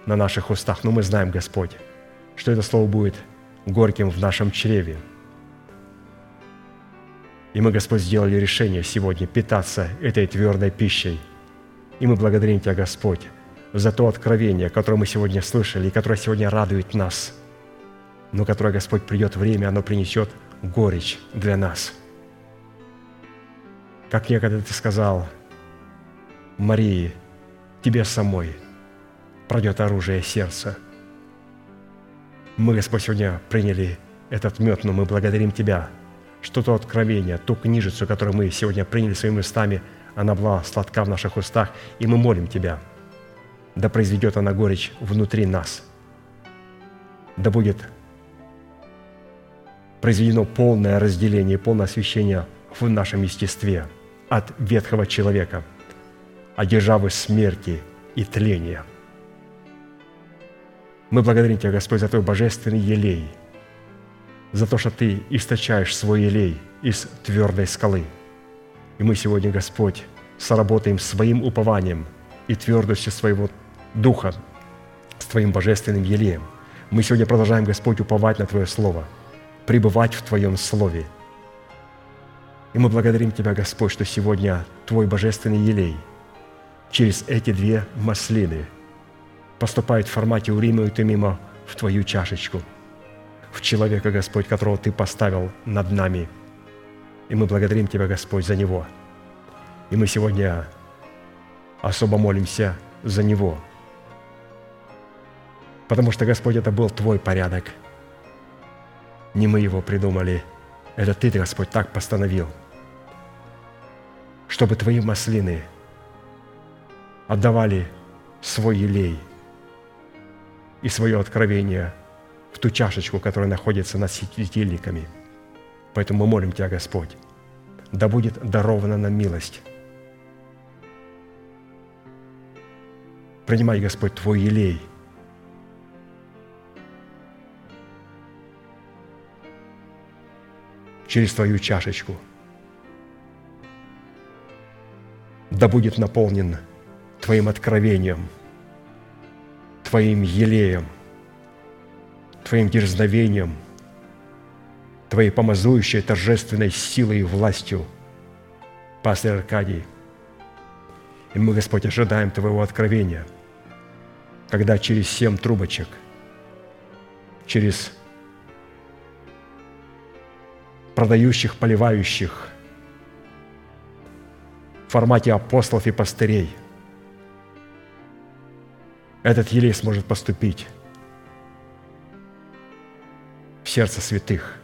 на наших устах, но мы знаем, Господь, что это слово будет горьким в нашем чреве. И мы, Господь, сделали решение сегодня питаться этой твердой пищей. И мы благодарим Тебя, Господь, за то откровение, которое мы сегодня слышали и которое сегодня радует нас, но которое, Господь, придет время, оно принесет горечь для нас. Как некогда Ты сказал Марии, Тебе самой – пройдет оружие сердца. Мы, Господь, сегодня приняли этот мед, но мы благодарим Тебя, что то откровение, ту книжицу, которую мы сегодня приняли своими устами, она была сладка в наших устах, и мы молим Тебя, да произведет она горечь внутри нас, да будет произведено полное разделение, полное освящение в нашем естестве от ветхого человека, от державы смерти и тления – Мы благодарим Тебя, Господь, за Твой божественный елей, за то, что Ты источаешь свой елей из твердой скалы. И мы сегодня, Господь, соработаем своим упованием и твердостью своего духа с Твоим божественным елеем. Мы сегодня продолжаем, Господь, уповать на Твое Слово, пребывать в Твоем Слове. И мы благодарим Тебя, Господь, что сегодня Твой божественный елей через эти две маслины поступает в формате урима и тумима в Твою чашечку, в человека, Господь, которого Ты поставил над нами. И мы благодарим Тебя, Господь, за него. И мы сегодня особо молимся за него. Потому что, Господь, это был Твой порядок. Не мы его придумали. Это Ты, Господь, так постановил. Чтобы Твои маслины отдавали свой елей и свое откровение в ту чашечку, которая находится над светильниками. Поэтому мы молим Тебя, Господь, да будет дарована нам милость Принимай, Господь, Твой елей. Через Твою чашечку. Да будет наполнен Твоим откровением, Твоим елеем, Твоим дерзновением, Твоей помазующей торжественной силой и властью, пастор Аркадий. И мы, Господь, ожидаем Твоего откровения – когда через семь трубочек, через продающих, поливающих в формате апостолов и пастырей, этот елей сможет поступить в сердце святых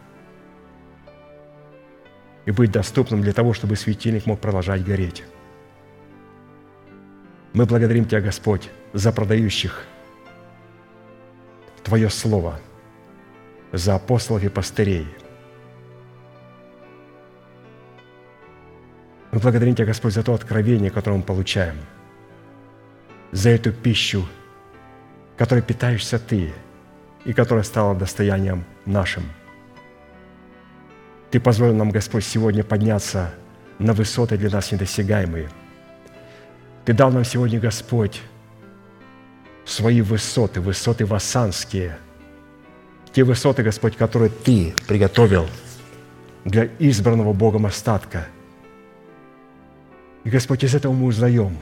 и быть доступным для того, чтобы светильник мог продолжать гореть. Мы благодарим Тебя, Господь, за продающих Твое Слово, за апостолов и пастырей. Мы благодарим Тебя, Господь, за то откровение, которое мы получаем, за эту пищу, которой питаешься Ты и которая стала достоянием нашим. Ты позволил нам, Господь, сегодня подняться на высоты для нас недосягаемые. Ты дал нам сегодня, Господь, свои высоты, высоты вассанские, те высоты, Господь, которые Ты приготовил для избранного Богом остатка. И, Господь, из этого мы узнаем,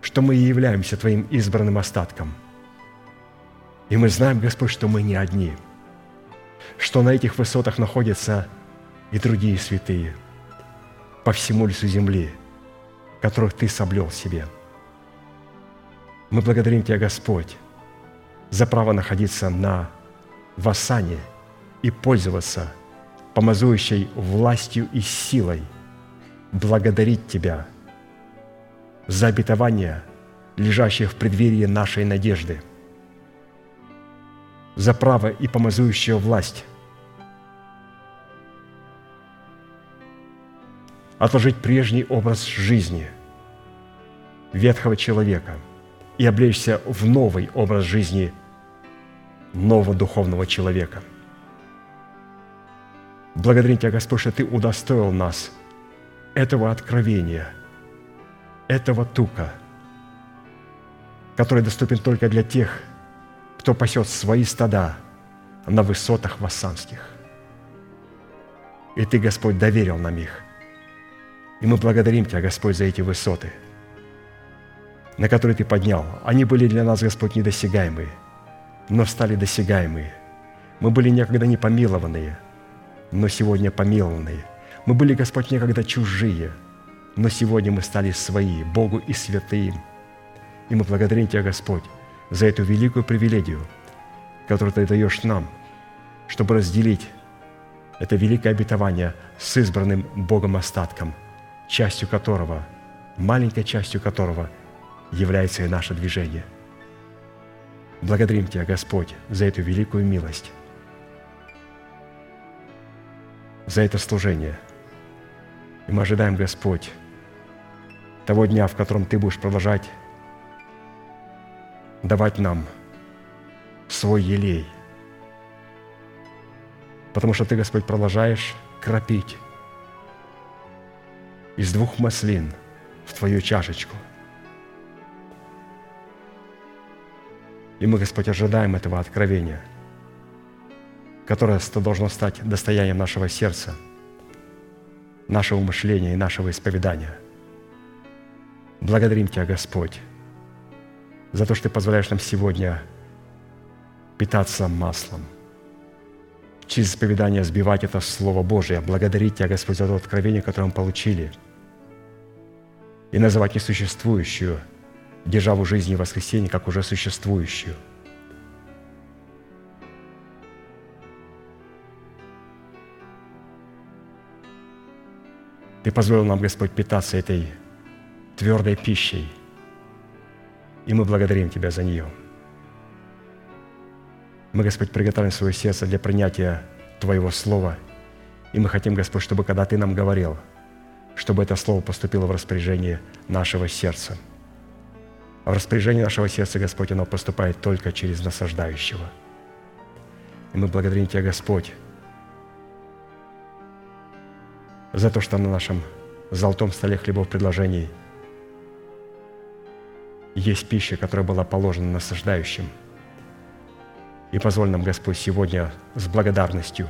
что мы и являемся Твоим избранным остатком. И мы знаем, Господь, что мы не одни, что на этих высотах находятся и другие святые по всему лицу земли, которых Ты соблел себе – мы благодарим Тебя, Господь, за право находиться на Васане и пользоваться помазующей властью и силой, благодарить Тебя за обетование, лежащее в преддверии нашей надежды, за право и помазующую власть отложить прежний образ жизни ветхого человека – и облечься в новый образ жизни нового духовного человека. Благодарим Тебя, Господь, что Ты удостоил нас этого откровения, этого тука, который доступен только для тех, кто пасет свои стада на высотах вассанских. И Ты, Господь, доверил нам их. И мы благодарим Тебя, Господь, за эти высоты – на которые Ты поднял, они были для нас, Господь, недосягаемые, но стали досягаемые. Мы были некогда не помилованные, но сегодня помилованные. Мы были, Господь, некогда чужие, но сегодня мы стали свои, Богу и святым. И мы благодарим Тебя, Господь, за эту великую привилегию, которую Ты даешь нам, чтобы разделить это великое обетование с избранным Богом остатком, частью которого, маленькой частью которого – является и наше движение. Благодарим Тебя, Господь, за эту великую милость, за это служение. И мы ожидаем, Господь, того дня, в котором Ты будешь продолжать давать нам свой елей. Потому что Ты, Господь, продолжаешь кропить из двух маслин в Твою чашечку. И мы, Господь, ожидаем этого откровения, которое должно стать достоянием нашего сердца, нашего мышления и нашего исповедания. Благодарим Тебя, Господь, за то, что Ты позволяешь нам сегодня питаться маслом, через исповедание сбивать это Слово Божие, благодарить Тебя, Господь, за то откровение, которое мы получили, и называть несуществующую державу жизни и воскресения как уже существующую. Ты позволил нам, Господь, питаться этой твердой пищей, и мы благодарим Тебя за нее – мы, Господь, приготовим свое сердце для принятия Твоего Слова. И мы хотим, Господь, чтобы когда Ты нам говорил, чтобы это Слово поступило в распоряжение нашего сердца. А в распоряжение нашего сердца, Господь, оно поступает только через насаждающего. И мы благодарим Тебя, Господь, за то, что на нашем золотом столе хлебов предложений есть пища, которая была положена насаждающим – и позволь нам, Господь, сегодня с благодарностью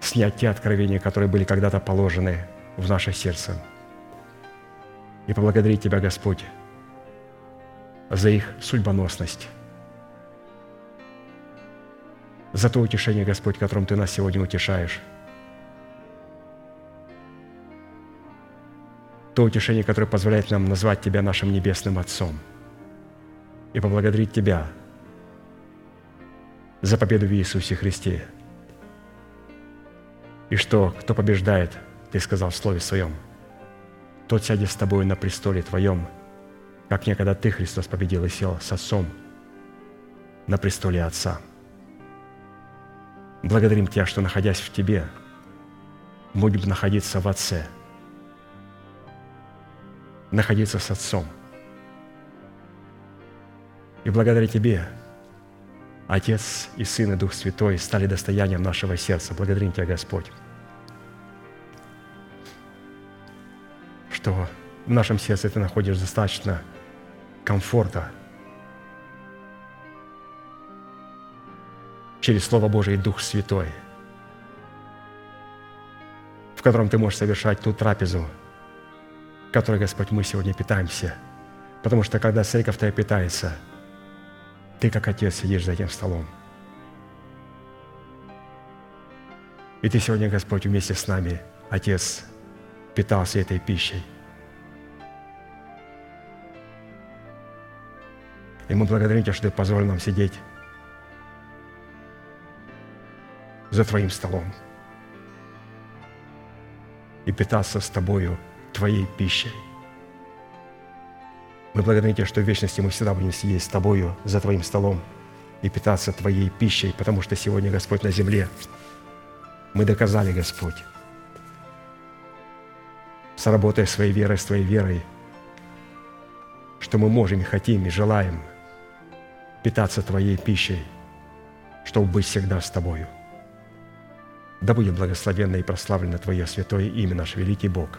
снять те откровения, которые были когда-то положены в наше сердце. И поблагодарить Тебя, Господь, за их судьбоносность, за то утешение, Господь, которым Ты нас сегодня утешаешь, то утешение, которое позволяет нам назвать Тебя нашим Небесным Отцом, и поблагодарить Тебя – за победу в Иисусе Христе. И что, кто побеждает, Ты сказал в Слове Своем, тот сядет с Тобой на престоле Твоем, как некогда Ты, Христос, победил и сел с Отцом на престоле Отца. Благодарим Тебя, что, находясь в Тебе, будем находиться в Отце, находиться с Отцом. И благодаря Тебе – Отец и Сын и Дух Святой стали достоянием нашего сердца. Благодарим Тебя, Господь, что в нашем сердце Ты находишь достаточно комфорта через Слово Божие и Дух Святой, в котором Ты можешь совершать ту трапезу, которой, Господь, мы сегодня питаемся. Потому что когда церковь Твоя питается – ты, как отец, сидишь за этим столом. И ты сегодня, Господь, вместе с нами, Отец, питался этой пищей. И мы благодарим Тебя, что Ты позволил нам сидеть за Твоим столом и питаться с Тобою Твоей пищей – мы благодарим Тебя, что в вечности мы всегда будем сидеть с Тобою за Твоим столом и питаться Твоей пищей, потому что сегодня, Господь, на земле. Мы доказали, Господь, сработая своей верой, с Твоей верой, что мы можем и хотим, и желаем питаться Твоей пищей, чтобы быть всегда с Тобою. Да будет благословенно и прославлено Твое святое имя, наш великий Бог,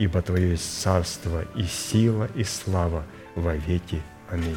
ибо Твое есть царство и сила и слава во веки. Аминь.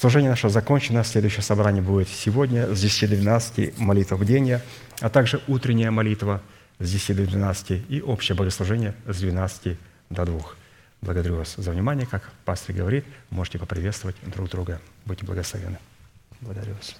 Служение наше закончено. Следующее собрание будет сегодня с 10 до 12 молитва бдения, а также утренняя молитва с 10 до 12 и общее богослужение с 12 до 2. Благодарю вас за внимание. Как пастор говорит, можете поприветствовать друг друга. Будьте благословены. Благодарю вас.